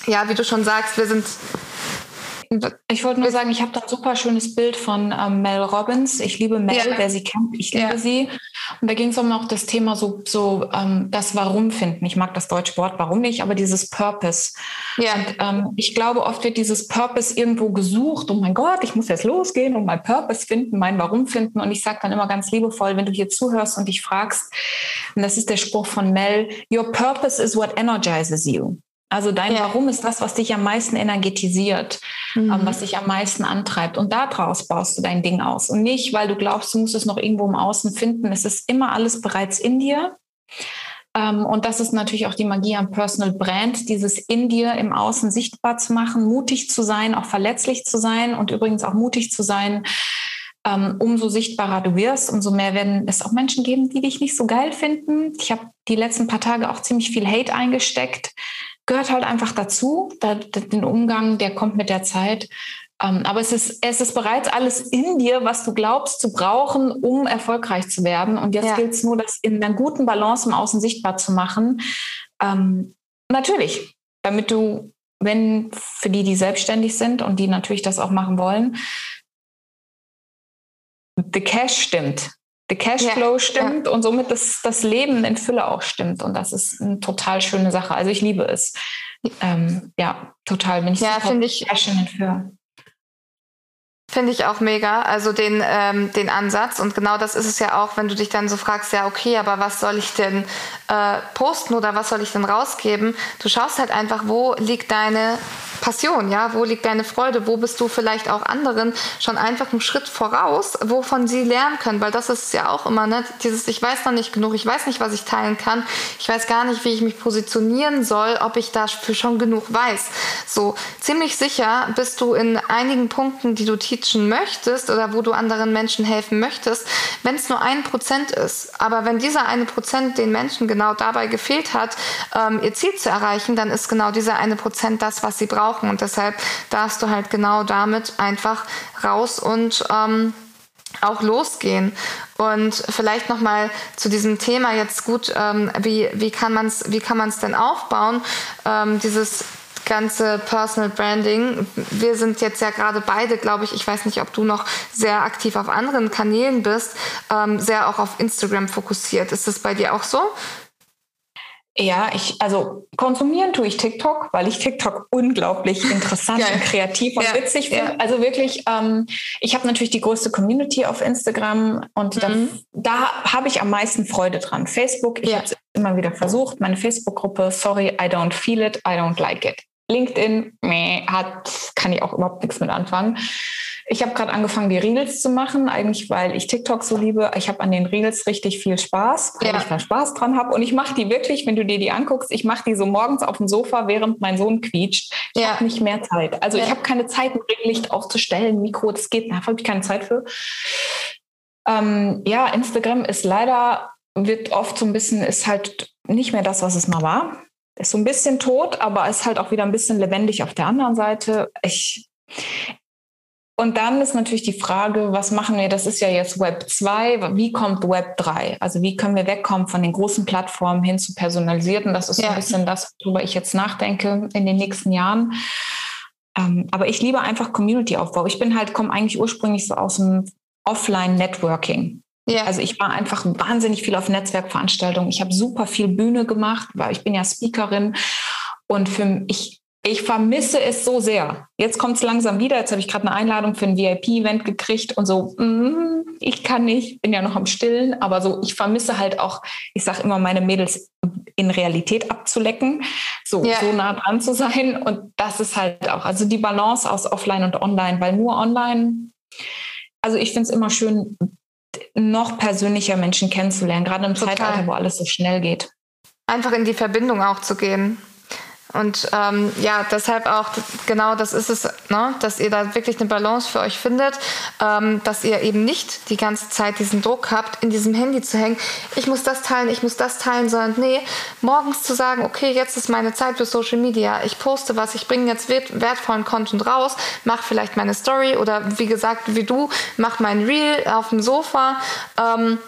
[SPEAKER 1] ja, wie du schon sagst, wir sind
[SPEAKER 2] ich wollte nur sagen, ich habe da ein super schönes Bild von ähm, Mel Robbins. Ich liebe Mel, ja. wer sie kennt, ich liebe ja. sie. Und da ging es um auch das Thema so, so ähm, das Warum finden. Ich mag das deutsche Wort Warum nicht, aber dieses Purpose. Ja. Und, ähm, ich glaube, oft wird dieses Purpose irgendwo gesucht. Oh mein Gott, ich muss jetzt losgehen und mein Purpose finden, mein Warum finden. Und ich sage dann immer ganz liebevoll, wenn du hier zuhörst und dich fragst, und das ist der Spruch von Mel, Your purpose is what energizes you. Also dein ja. Warum ist das, was dich am meisten energetisiert, ähm, mhm. was dich am meisten antreibt. Und daraus baust du dein Ding aus. Und nicht, weil du glaubst, du musst es noch irgendwo im Außen finden. Es ist immer alles bereits in dir. Ähm, und das ist natürlich auch die Magie am Personal Brand, dieses in dir im Außen sichtbar zu machen, mutig zu sein, auch verletzlich zu sein und übrigens auch mutig zu sein. Ähm, umso sichtbarer du wirst, umso mehr werden es auch Menschen geben, die dich nicht so geil finden. Ich habe die letzten paar Tage auch ziemlich viel Hate eingesteckt gehört halt einfach dazu. Da, den Umgang, der kommt mit der Zeit. Ähm, aber es ist, es ist bereits alles in dir, was du glaubst zu brauchen, um erfolgreich zu werden. Und jetzt ja. gilt es nur, das in einer guten Balance im Außen sichtbar zu machen. Ähm, natürlich, damit du, wenn für die, die selbstständig sind und die natürlich das auch machen wollen, the cash stimmt. Der Cashflow ja, stimmt ja. und somit das, das Leben in Fülle auch stimmt. Und das ist eine total schöne Sache. Also ich liebe es. Ähm, ja, total bin ich
[SPEAKER 1] ja, finde ich,
[SPEAKER 2] für.
[SPEAKER 1] Finde ich auch mega, also den, ähm, den Ansatz. Und genau das ist es ja auch, wenn du dich dann so fragst, ja, okay, aber was soll ich denn äh, posten oder was soll ich denn rausgeben? Du schaust halt einfach, wo liegt deine Passion, ja, wo liegt deine Freude, wo bist du vielleicht auch anderen schon einfach einen Schritt voraus, wovon sie lernen können, weil das ist ja auch immer, ne, dieses, ich weiß noch nicht genug, ich weiß nicht, was ich teilen kann, ich weiß gar nicht, wie ich mich positionieren soll, ob ich dafür schon genug weiß. So, ziemlich sicher bist du in einigen Punkten, die du teachen möchtest oder wo du anderen Menschen helfen möchtest, wenn es nur ein Prozent ist. Aber wenn dieser eine Prozent den Menschen genau dabei gefehlt hat, ähm, ihr Ziel zu erreichen, dann ist genau dieser eine Prozent das, was sie brauchen. Und deshalb darfst du halt genau damit einfach raus und ähm, auch losgehen. Und vielleicht nochmal zu diesem Thema jetzt gut, ähm, wie, wie kann man es denn aufbauen? Ähm, dieses ganze Personal Branding. Wir sind jetzt ja gerade beide, glaube ich, ich weiß nicht, ob du noch sehr aktiv auf anderen Kanälen bist, ähm, sehr auch auf Instagram fokussiert. Ist das bei dir auch so?
[SPEAKER 2] Ja, ich, also konsumieren tue ich TikTok, weil ich TikTok unglaublich interessant und kreativ und ja, witzig finde. Ja. Also wirklich, ähm, ich habe natürlich die größte Community auf Instagram und mhm. da, da habe ich am meisten Freude dran. Facebook, ich ja. habe es immer wieder versucht, meine Facebook-Gruppe, sorry, I don't feel it, I don't like it. LinkedIn, meh, hat, kann ich auch überhaupt nichts mit anfangen. Ich habe gerade angefangen, die Reels zu machen, eigentlich weil ich TikTok so liebe. Ich habe an den Reels richtig viel Spaß, weil ja. ich da Spaß dran habe. Und ich mache die wirklich, wenn du dir die anguckst, ich mache die so morgens auf dem Sofa, während mein Sohn quietscht. Ich ja. habe nicht mehr Zeit. Also ja. ich habe keine Zeit, ein Regenlicht aufzustellen, Mikro, das geht, da habe ich keine Zeit für. Ähm, ja, Instagram ist leider, wird oft so ein bisschen, ist halt nicht mehr das, was es mal war. Ist so ein bisschen tot, aber ist halt auch wieder ein bisschen lebendig auf der anderen Seite. Ich, und dann ist natürlich die Frage, was machen wir? Das ist ja jetzt Web 2. Wie kommt Web 3? Also wie können wir wegkommen von den großen Plattformen hin zu personalisierten? Das ist ja. so ein bisschen das, worüber ich jetzt nachdenke in den nächsten Jahren. Ähm, aber ich liebe einfach Community-Aufbau. Ich bin halt, komme eigentlich ursprünglich so aus dem Offline-Networking. Ja. Also ich war einfach wahnsinnig viel auf Netzwerkveranstaltungen. Ich habe super viel Bühne gemacht, weil ich bin ja Speakerin. Und für ich ich vermisse es so sehr. Jetzt kommt es langsam wieder. Jetzt habe ich gerade eine Einladung für ein VIP-Event gekriegt und so, mm, ich kann nicht, bin ja noch am Stillen, aber so, ich vermisse halt auch, ich sage immer, meine Mädels in Realität abzulecken, so, ja. so nah dran zu sein. Und das ist halt auch, also die Balance aus Offline und Online, weil nur online, also ich finde es immer schön, noch persönlicher Menschen kennenzulernen, gerade im Total. Zeitalter, wo alles so schnell geht.
[SPEAKER 1] Einfach in die Verbindung auch zu gehen. Und ähm, ja, deshalb auch, genau das ist es, ne? dass ihr da wirklich eine Balance für euch findet, ähm, dass ihr eben nicht die ganze Zeit diesen Druck habt, in diesem Handy zu hängen, ich muss das teilen, ich muss das teilen, sondern nee, morgens zu sagen, okay, jetzt ist meine Zeit für Social Media, ich poste was, ich bringe jetzt wertvollen Content raus, mach vielleicht meine Story oder wie gesagt, wie du, mach mein Reel auf dem Sofa. Ähm,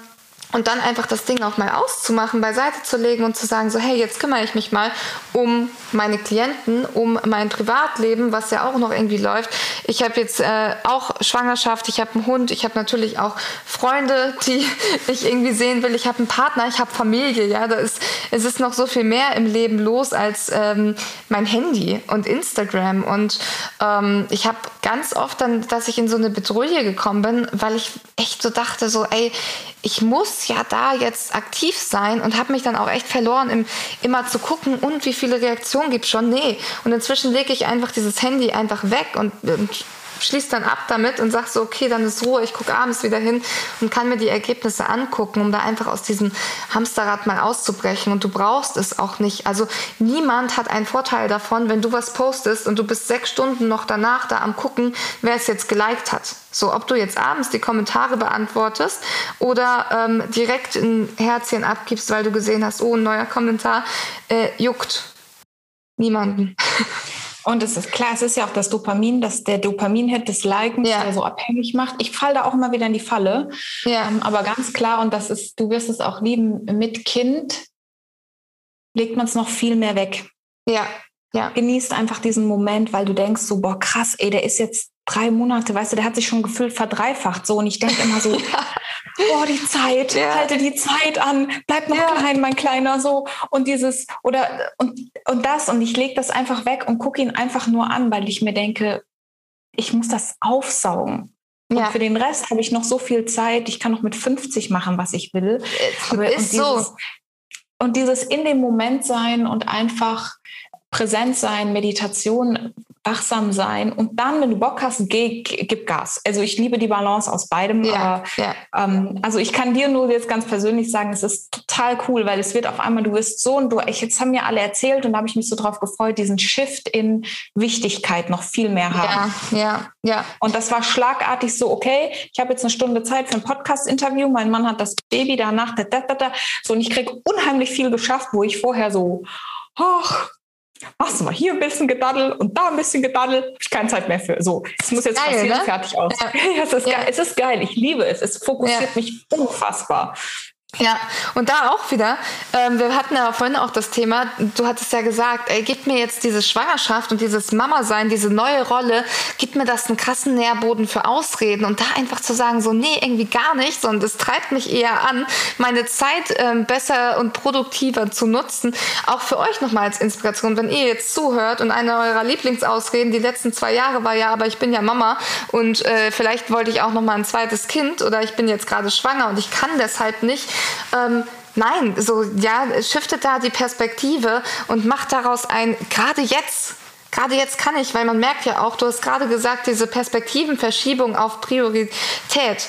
[SPEAKER 1] und dann einfach das Ding auch mal auszumachen, beiseite zu legen und zu sagen, so hey, jetzt kümmere ich mich mal um meine Klienten, um mein Privatleben, was ja auch noch irgendwie läuft. Ich habe jetzt äh, auch Schwangerschaft, ich habe einen Hund, ich habe natürlich auch Freunde, die ich irgendwie sehen will. Ich habe einen Partner, ich habe Familie. Ja, da ist es ist noch so viel mehr im Leben los als ähm, mein Handy und Instagram. Und ähm, ich habe ganz oft dann, dass ich in so eine Bedrohung gekommen bin, weil ich echt so dachte, so ey, ich muss ja da jetzt aktiv sein und habe mich dann auch echt verloren, im, immer zu gucken, und wie viele Reaktionen gibt schon. Nee. Und inzwischen lege ich einfach dieses Handy einfach weg und, und schließe dann ab damit und sage so, okay, dann ist Ruhe, ich gucke abends wieder hin und kann mir die Ergebnisse angucken, um da einfach aus diesem Hamsterrad mal auszubrechen. Und du brauchst es auch nicht. Also niemand hat einen Vorteil davon, wenn du was postest und du bist sechs Stunden noch danach da am gucken, wer es jetzt geliked hat. So, ob du jetzt abends die Kommentare beantwortest oder ähm, direkt ein Herzchen abgibst, weil du gesehen hast, oh, ein neuer Kommentar, äh, juckt niemanden.
[SPEAKER 2] Und es ist klar, es ist ja auch das Dopamin, dass der Dopaminhit des Likens ja. der so abhängig macht. Ich falle da auch immer wieder in die Falle. Ja. Ähm, aber ganz klar, und das ist, du wirst es auch lieben, mit Kind legt man es noch viel mehr weg.
[SPEAKER 1] Ja. Ja.
[SPEAKER 2] Genießt einfach diesen Moment, weil du denkst so, boah, krass, ey, der ist jetzt drei Monate, weißt du, der hat sich schon gefühlt verdreifacht so. Und ich denke immer so, oh, die Zeit, ja. halte die Zeit an, bleib noch ja. klein, mein Kleiner, so. Und dieses, oder, und, und das, und ich lege das einfach weg und gucke ihn einfach nur an, weil ich mir denke, ich muss das aufsaugen. Und ja. für den Rest habe ich noch so viel Zeit. Ich kann noch mit 50 machen, was ich will.
[SPEAKER 1] Aber ist
[SPEAKER 2] und
[SPEAKER 1] dieses,
[SPEAKER 2] so. Und dieses in dem Moment sein und einfach präsent sein, Meditation, wachsam sein und dann, wenn du Bock hast, geh, gib Gas. Also ich liebe die Balance aus beidem. Ja, aber, ja. Ähm, also ich kann dir nur jetzt ganz persönlich sagen, es ist total cool, weil es wird auf einmal, du wirst so und du, ich, jetzt haben mir alle erzählt und da habe ich mich so drauf gefreut, diesen Shift in Wichtigkeit noch viel mehr haben.
[SPEAKER 1] Ja, ja, ja.
[SPEAKER 2] Und das war schlagartig so, okay, ich habe jetzt eine Stunde Zeit für ein Podcast-Interview, mein Mann hat das Baby danach, da, da, da, da. so und ich kriege unheimlich viel geschafft, wo ich vorher so, ach, machst du mal hier ein bisschen gedaddelt und da ein bisschen gedaddelt, habe ich keine Zeit mehr für. So, es muss jetzt geil, passieren, ne? fertig aus. Ja. ja, es, ist ja. Geil. es ist geil, ich liebe es. Es fokussiert ja. mich unfassbar.
[SPEAKER 1] Ja, und da auch wieder, ähm, wir hatten ja vorhin auch das Thema, du hattest ja gesagt, ey, gib mir jetzt diese Schwangerschaft und dieses Mama-Sein, diese neue Rolle, gib mir das einen krassen Nährboden für Ausreden und da einfach zu sagen, so, nee, irgendwie gar nicht, sondern es treibt mich eher an, meine Zeit ähm, besser und produktiver zu nutzen. Auch für euch nochmal als Inspiration, wenn ihr jetzt zuhört und eine eurer Lieblingsausreden die letzten zwei Jahre war, ja, aber ich bin ja Mama und äh, vielleicht wollte ich auch nochmal ein zweites Kind oder ich bin jetzt gerade schwanger und ich kann deshalb nicht, ähm, nein, so ja, shiftet da die Perspektive und macht daraus ein, gerade jetzt, gerade jetzt kann ich, weil man merkt ja auch, du hast gerade gesagt, diese Perspektivenverschiebung auf Priorität.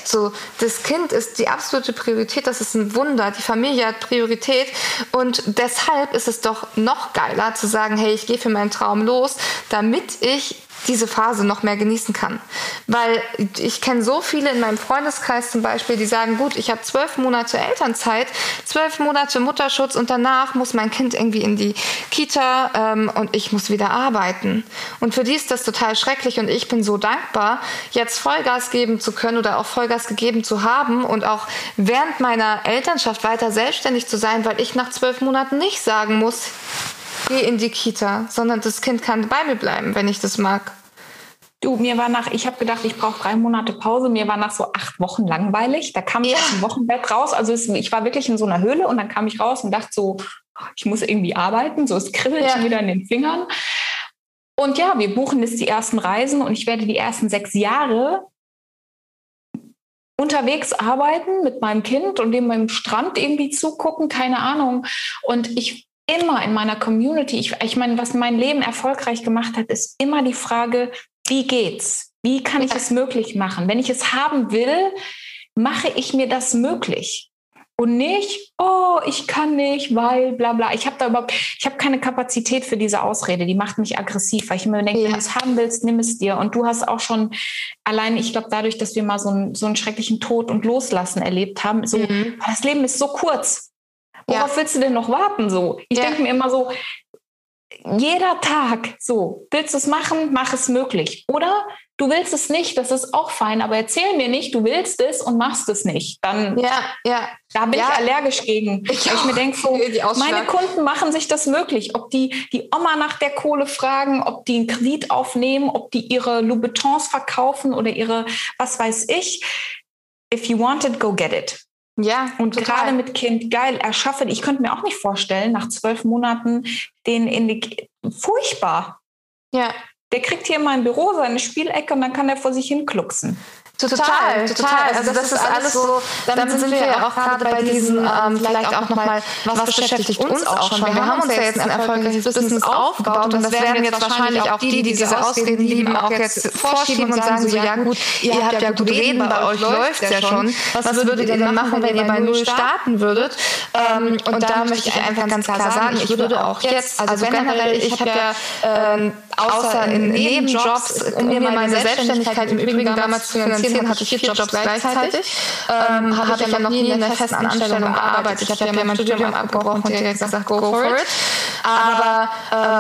[SPEAKER 1] So, das Kind ist die absolute Priorität, das ist ein Wunder, die Familie hat Priorität und deshalb ist es doch noch geiler zu sagen, hey, ich gehe für meinen Traum los, damit ich diese Phase noch mehr genießen kann. Weil ich kenne so viele in meinem Freundeskreis zum Beispiel, die sagen, gut, ich habe zwölf Monate Elternzeit, zwölf Monate Mutterschutz und danach muss mein Kind irgendwie in die Kita ähm, und ich muss wieder arbeiten. Und für die ist das total schrecklich und ich bin so dankbar, jetzt Vollgas geben zu können oder auch Vollgas gegeben zu haben und auch während meiner Elternschaft weiter selbstständig zu sein, weil ich nach zwölf Monaten nicht sagen muss, geh in die Kita, sondern das Kind kann bei mir bleiben, wenn ich das mag.
[SPEAKER 2] Du, mir war nach, ich habe gedacht, ich brauche drei Monate Pause. Mir war nach so acht Wochen langweilig. Da kam ich ja. aus dem Wochenbett raus. Also es, ich war wirklich in so einer Höhle und dann kam ich raus und dachte so, ich muss irgendwie arbeiten. So, es kribbelt ja. schon wieder in den Fingern. Und ja, wir buchen jetzt die ersten Reisen und ich werde die ersten sechs Jahre unterwegs arbeiten mit meinem Kind und dem beim Strand irgendwie zugucken, keine Ahnung. Und ich immer in meiner Community, ich, ich meine, was mein Leben erfolgreich gemacht hat, ist immer die Frage, wie geht's? Wie kann ich es möglich machen? Wenn ich es haben will, mache ich mir das möglich. Und nicht, oh, ich kann nicht, weil bla bla. Ich habe da überhaupt, ich habe keine Kapazität für diese Ausrede. Die macht mich aggressiv, weil ich mir denke, ja. wenn du es haben willst, nimm es dir. Und du hast auch schon allein, ich glaube, dadurch, dass wir mal so einen, so einen schrecklichen Tod und Loslassen erlebt haben, so, mhm. das Leben ist so kurz. Worauf ja. willst du denn noch warten? So, ich ja. denke mir immer so, jeder Tag, so, willst du es machen, mach es möglich. Oder du willst es nicht, das ist auch fein, aber erzähl mir nicht, du willst es und machst es nicht. Dann,
[SPEAKER 1] ja, ja.
[SPEAKER 2] da bin
[SPEAKER 1] ja.
[SPEAKER 2] ich allergisch gegen. Ich, ich mir denke, so, meine Kunden machen sich das möglich. Ob die die Oma nach der Kohle fragen, ob die einen Kredit aufnehmen, ob die ihre Louboutins verkaufen oder ihre, was weiß ich. If you want it, go get it. Ja, und total. gerade mit Kind, geil, erschaffe. Ich könnte mir auch nicht vorstellen, nach zwölf Monaten den in die. Furchtbar.
[SPEAKER 1] Ja.
[SPEAKER 2] Der kriegt hier in meinem Büro seine Spielecke und dann kann er vor sich hin klucksen.
[SPEAKER 1] Total, total. Also, also das, ist alles so, damit, damit sind wir ja auch gerade bei diesen, ähm, ähm vielleicht auch nochmal, was beschäftigt uns auch schon. Wir haben uns ja jetzt ein erfolgreiches Business aufgebaut und das werden jetzt wahrscheinlich auch die, die diese Ausreden lieben, auch jetzt vorschieben und sagen so, ja gut, ihr habt ja gut reden, bei euch läuft ja schon. Was würdet ihr denn machen, wenn ihr bei Null starten würdet? Ähm, und da möchte ich einfach ganz klar sagen, ich würde auch jetzt, also generell, ich habe ja ähm, außer in Nebenjobs, um mir meine Selbstständigkeit im Übrigen damals zu finanzieren, finanzieren, hatte ich vier Jobs gleichzeitig. Ähm, ähm habe ich ja noch nie in einer festen Anstellung gearbeitet. Ich habe ja mein Studium abgebrochen und direkt gesagt, go for it. Aber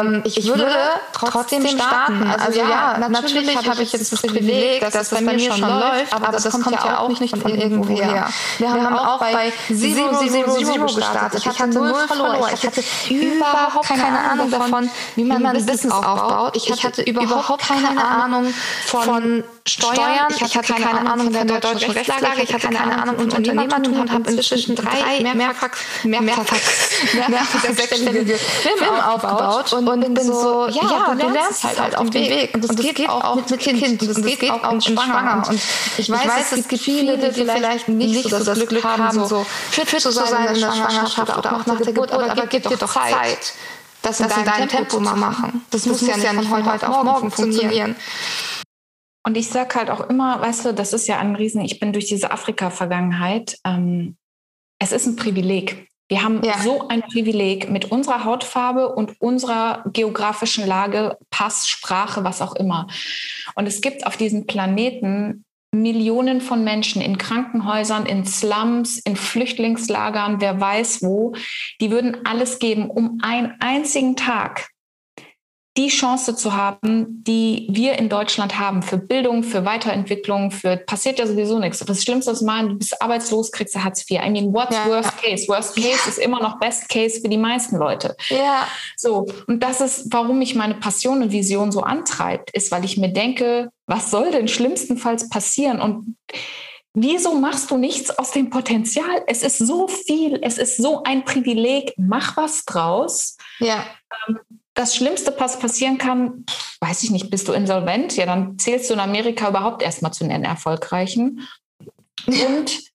[SPEAKER 1] ähm, ich würde trotzdem starten. Also, also ja, natürlich habe ich jetzt das Privileg, dass es bei mir schon läuft, aber das kommt ja auch nicht von irgendwoher. Wir haben auch bei Zero, Zero, Zero gestartet. Ich hatte null Follower. Ich hatte überhaupt keine Ahnung davon, wie man ein Business aufbaut. Ich hatte überhaupt keine Ahnung von Steuern. Ich hatte, keine, keine Ahnung von der deutschen Rechtslage. Ich hatte keine Ahnung von Unternehmertum und habe inzwischen drei mehrfach, mehrfach, mehrfach sechsstellige Firmen aufgebaut und, bin so, ja, du lernst halt, halt auf dem Weg. Und es geht auch mit Kind und es geht auch mit Schwanger. Und ich weiß, es gibt viele, die vielleicht nicht so das Glück haben, so fit zu sein in der Schwangerschaft oder auch nach der Geburt, aber gib dir doch Zeit das in, das deinem, in deinem Tempo, Tempo mal machen. Das, das muss ja nicht von heute auf morgen funktionieren.
[SPEAKER 2] Und ich sage halt auch immer, weißt du, das ist ja ein Riesen, ich bin durch diese Afrika-Vergangenheit, ähm, es ist ein Privileg. Wir haben ja. so ein Privileg mit unserer Hautfarbe und unserer geografischen Lage, Pass, Sprache, was auch immer. Und es gibt auf diesem Planeten Millionen von Menschen in Krankenhäusern, in Slums, in Flüchtlingslagern, wer weiß wo, die würden alles geben, um einen einzigen Tag die Chance zu haben, die wir in Deutschland haben für Bildung, für Weiterentwicklung, für passiert ja sowieso nichts. Das Schlimmste ist mal, du bist arbeitslos, kriegst du Hartz IV. I mean, what's ja, worst case? Worst case ja. ist immer noch best case für die meisten Leute.
[SPEAKER 1] Ja.
[SPEAKER 2] So. Und das ist, warum mich meine Passion und Vision so antreibt, ist, weil ich mir denke, was soll denn schlimmstenfalls passieren? Und Wieso machst du nichts aus dem Potenzial? Es ist so viel, es ist so ein Privileg. Mach was draus.
[SPEAKER 1] Ja.
[SPEAKER 2] Ähm, das Schlimmste, was passieren kann, weiß ich nicht, bist du insolvent? Ja, dann zählst du in Amerika überhaupt erstmal zu den Erfolgreichen. Und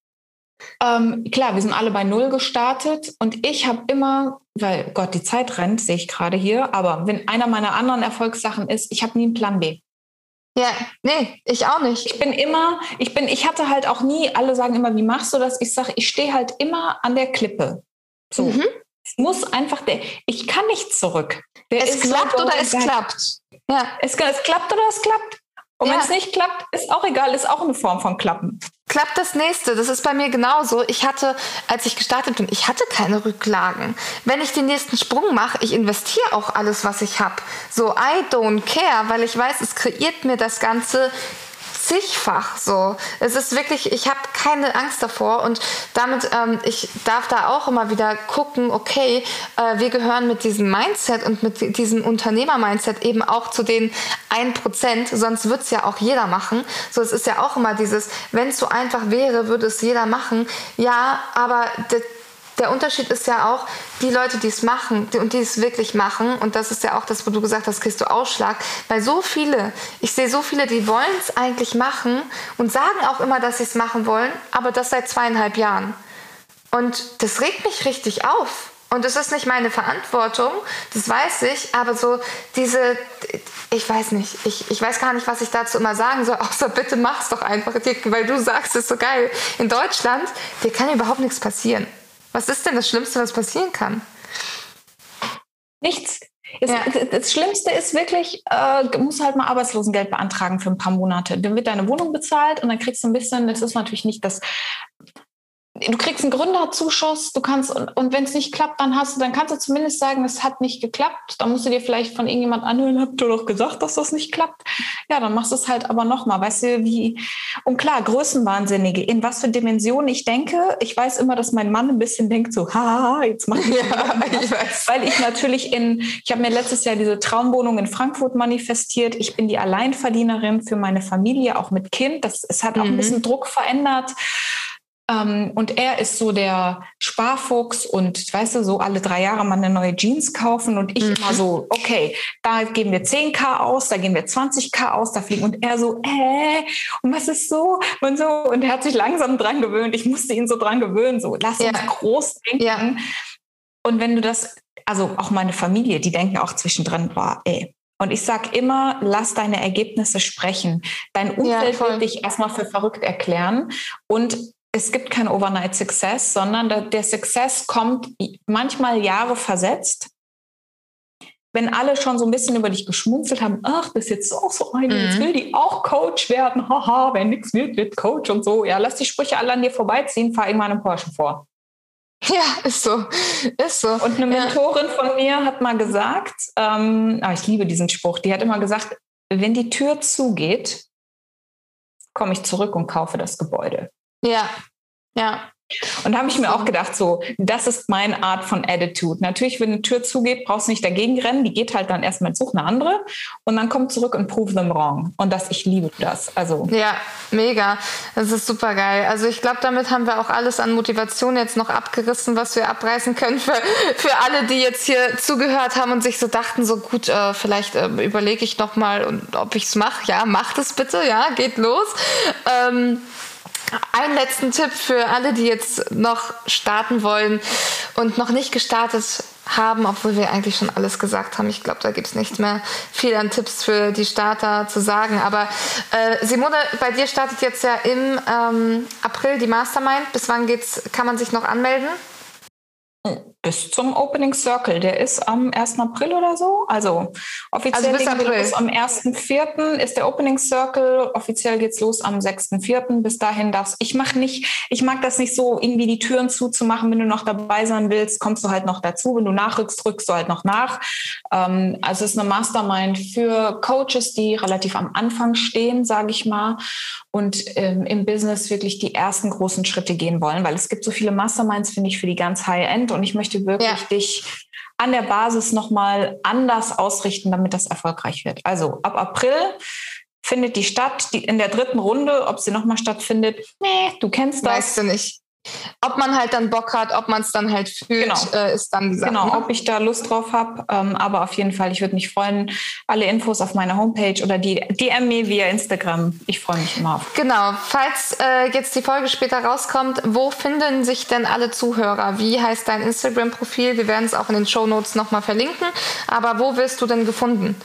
[SPEAKER 2] ähm, klar, wir sind alle bei Null gestartet und ich habe immer, weil Gott, die Zeit rennt, sehe ich gerade hier, aber wenn einer meiner anderen Erfolgssachen ist, ich habe nie einen Plan B.
[SPEAKER 1] Ja, nee, ich auch nicht.
[SPEAKER 2] Ich bin immer, ich bin, ich hatte halt auch nie, alle sagen immer, wie machst du das? Ich sage, ich stehe halt immer an der Klippe. So. Mhm. Es muss einfach der, ich kann nicht zurück.
[SPEAKER 1] Der es klappt oder es klappt.
[SPEAKER 2] Ja. Es, es klappt oder es klappt. Und ja. wenn es nicht klappt, ist auch egal, ist auch eine Form von Klappen.
[SPEAKER 1] Klappt das nächste, das ist bei mir genauso. Ich hatte, als ich gestartet bin, ich hatte keine Rücklagen. Wenn ich den nächsten Sprung mache, ich investiere auch alles, was ich habe. So, I don't care, weil ich weiß, es kreiert mir das Ganze zigfach so. Es ist wirklich, ich habe keine Angst davor und damit, ähm, ich darf da auch immer wieder gucken, okay, äh, wir gehören mit diesem Mindset und mit diesem Unternehmer-Mindset eben auch zu den 1%, sonst wird es ja auch jeder machen. So, es ist ja auch immer dieses, wenn es so einfach wäre, würde es jeder machen. Ja, aber der Unterschied ist ja auch, die Leute, die es machen die, und die es wirklich machen, und das ist ja auch das, wo du gesagt hast, kriegst du Ausschlag, weil so viele, ich sehe so viele, die wollen es eigentlich machen und sagen auch immer, dass sie es machen wollen, aber das seit zweieinhalb Jahren. Und das regt mich richtig auf. Und es ist nicht meine Verantwortung, das weiß ich, aber so diese, ich weiß nicht, ich, ich weiß gar nicht, was ich dazu immer sagen soll, außer bitte mach's doch einfach, weil du sagst, es ist so geil. In Deutschland, dir kann überhaupt nichts passieren. Was ist denn das Schlimmste, was passieren kann?
[SPEAKER 2] Nichts. Es, ja. Das Schlimmste ist wirklich, äh, du musst halt mal Arbeitslosengeld beantragen für ein paar Monate. Dann wird deine Wohnung bezahlt und dann kriegst du ein bisschen, das ist natürlich nicht das du kriegst einen Gründerzuschuss, du kannst, und, und wenn es nicht klappt, dann hast du, dann kannst du zumindest sagen, es hat nicht geklappt. Dann musst du dir vielleicht von irgendjemand anhören, habt ihr doch gesagt, dass das nicht klappt. Ja, dann machst du es halt aber nochmal. Weißt du, wie, und klar, Größenwahnsinnige, in was für Dimensionen ich denke. Ich weiß immer, dass mein Mann ein bisschen denkt, so, haha, jetzt mach ich ja, ich weiß. Weil ich natürlich in, ich habe mir letztes Jahr diese Traumwohnung in Frankfurt manifestiert. Ich bin die Alleinverdienerin für meine Familie, auch mit Kind. Das, es hat auch mhm. ein bisschen Druck verändert. Ähm, und er ist so der Sparfuchs und weißt du, so alle drei Jahre mal eine neue Jeans kaufen und ich mhm. immer so, okay, da geben wir 10k aus, da geben wir 20k aus, da fliegen und er so, äh, und was ist so und so und er hat sich langsam dran gewöhnt. Ich musste ihn so dran gewöhnen, so lass ja. uns groß denken. Ja. Und wenn du das, also auch meine Familie, die denken auch zwischendrin, boah, ey, und ich sage immer, lass deine Ergebnisse sprechen. Dein Umfeld ja, will dich erstmal für verrückt erklären. Und es gibt kein Overnight Success, sondern der Success kommt manchmal Jahre versetzt. Wenn alle schon so ein bisschen über dich geschmunzelt haben, ach, das ist jetzt auch so eine, mhm. jetzt will die auch Coach werden, haha, wenn nichts wird, wird Coach und so. Ja, lass die Sprüche alle an dir vorbeiziehen, fahr irgendwann einen Porsche vor.
[SPEAKER 1] Ja, ist so, ist so.
[SPEAKER 2] Und eine Mentorin ja. von mir hat mal gesagt, ähm, ah, ich liebe diesen Spruch, die hat immer gesagt, wenn die Tür zugeht, komme ich zurück und kaufe das Gebäude.
[SPEAKER 1] Ja, ja.
[SPEAKER 2] Und da habe ich mir auch gedacht, so, das ist meine Art von Attitude. Natürlich, wenn eine Tür zugeht, brauchst du nicht dagegen rennen. Die geht halt dann erstmal, such eine andere und dann kommt zurück und prove them wrong. Und das, ich liebe das. Also.
[SPEAKER 1] Ja, mega. Das ist super geil. Also ich glaube, damit haben wir auch alles an Motivation jetzt noch abgerissen, was wir abreißen können für, für alle, die jetzt hier zugehört haben und sich so dachten, so gut, äh, vielleicht äh, überlege ich noch mal, ob ich es mache. Ja, mach das bitte. Ja, geht los. Ähm, einen letzten Tipp für alle, die jetzt noch starten wollen und noch nicht gestartet haben, obwohl wir eigentlich schon alles gesagt haben. Ich glaube, da gibt es nicht mehr viel an Tipps für die Starter zu sagen. Aber äh, Simone, bei dir startet jetzt ja im ähm, April die Mastermind. Bis wann geht's, kann man sich noch anmelden?
[SPEAKER 2] Bis zum Opening Circle. Der ist am 1. April oder so. Also offiziell also bis April. Los am 1.4. ist der Opening Circle. Offiziell geht's los am 6.4. Bis dahin darfst ich mach nicht, ich mag das nicht so, irgendwie die Türen zuzumachen. Wenn du noch dabei sein willst, kommst du halt noch dazu. Wenn du nachrückst, rückst du halt noch nach. Ähm, also es ist eine Mastermind für Coaches, die relativ am Anfang stehen, sage ich mal, und ähm, im Business wirklich die ersten großen Schritte gehen wollen, weil es gibt so viele Masterminds, finde ich, für die ganz High-End und ich möchte wirklich ja. dich an der Basis nochmal anders ausrichten, damit das erfolgreich wird. Also ab April findet die statt, die in der dritten Runde, ob sie nochmal stattfindet, nee, du kennst das.
[SPEAKER 1] Weißt du nicht. Ob man halt dann Bock hat, ob man es dann halt fühlt,
[SPEAKER 2] genau.
[SPEAKER 1] äh, ist dann die Sache.
[SPEAKER 2] Genau, ne? ob ich da Lust drauf habe. Ähm, aber auf jeden Fall, ich würde mich freuen, alle Infos auf meiner Homepage oder die DM mir via Instagram. Ich freue mich immer auf.
[SPEAKER 1] Genau. Falls äh, jetzt die Folge später rauskommt, wo finden sich denn alle Zuhörer? Wie heißt dein Instagram-Profil? Wir werden es auch in den Show Notes nochmal verlinken. Aber wo wirst du denn gefunden?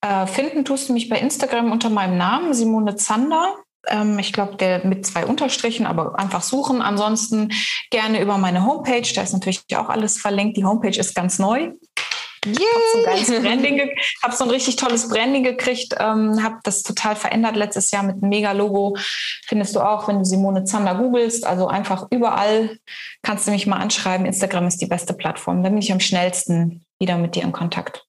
[SPEAKER 2] Äh, finden tust du mich bei Instagram unter meinem Namen, Simone Zander. Ähm, ich glaube, der mit zwei Unterstrichen, aber einfach suchen. Ansonsten gerne über meine Homepage. Da ist natürlich auch alles verlinkt. Die Homepage ist ganz neu. Yeah. Hab so, ein hab so ein richtig tolles Branding gekriegt, ähm, habe das total verändert letztes Jahr mit einem Mega-Logo. Findest du auch, wenn du Simone Zander googelst. Also einfach überall kannst du mich mal anschreiben. Instagram ist die beste Plattform. Da bin ich am schnellsten wieder mit dir in Kontakt.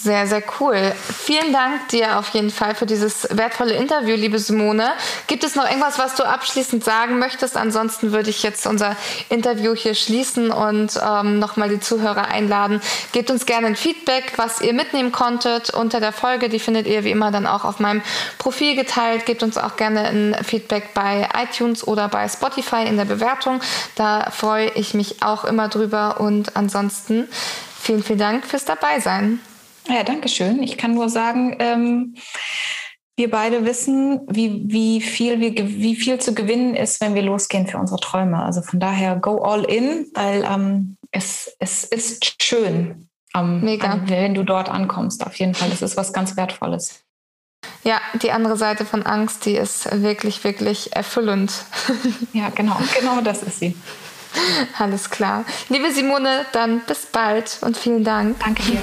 [SPEAKER 1] Sehr, sehr cool. Vielen Dank dir auf jeden Fall für dieses wertvolle Interview, liebe Simone. Gibt es noch irgendwas, was du abschließend sagen möchtest? Ansonsten würde ich jetzt unser Interview hier schließen und ähm, nochmal die Zuhörer einladen. Gebt uns gerne ein Feedback, was ihr mitnehmen konntet unter der Folge. Die findet ihr wie immer dann auch auf meinem Profil geteilt. Gebt uns auch gerne ein Feedback bei iTunes oder bei Spotify in der Bewertung. Da freue ich mich auch immer drüber. Und ansonsten vielen, vielen Dank fürs Dabeisein.
[SPEAKER 2] Ja, danke schön. Ich kann nur sagen, ähm, wir beide wissen, wie, wie, viel wir, wie viel zu gewinnen ist, wenn wir losgehen für unsere Träume. Also von daher go all in, weil ähm, es, es ist schön, ähm, Mega. wenn du dort ankommst. Auf jeden Fall, das ist was ganz Wertvolles.
[SPEAKER 1] Ja, die andere Seite von Angst, die ist wirklich, wirklich erfüllend.
[SPEAKER 2] Ja, genau, genau das ist sie.
[SPEAKER 1] Alles klar. Liebe Simone, dann bis bald und vielen Dank.
[SPEAKER 2] Danke dir.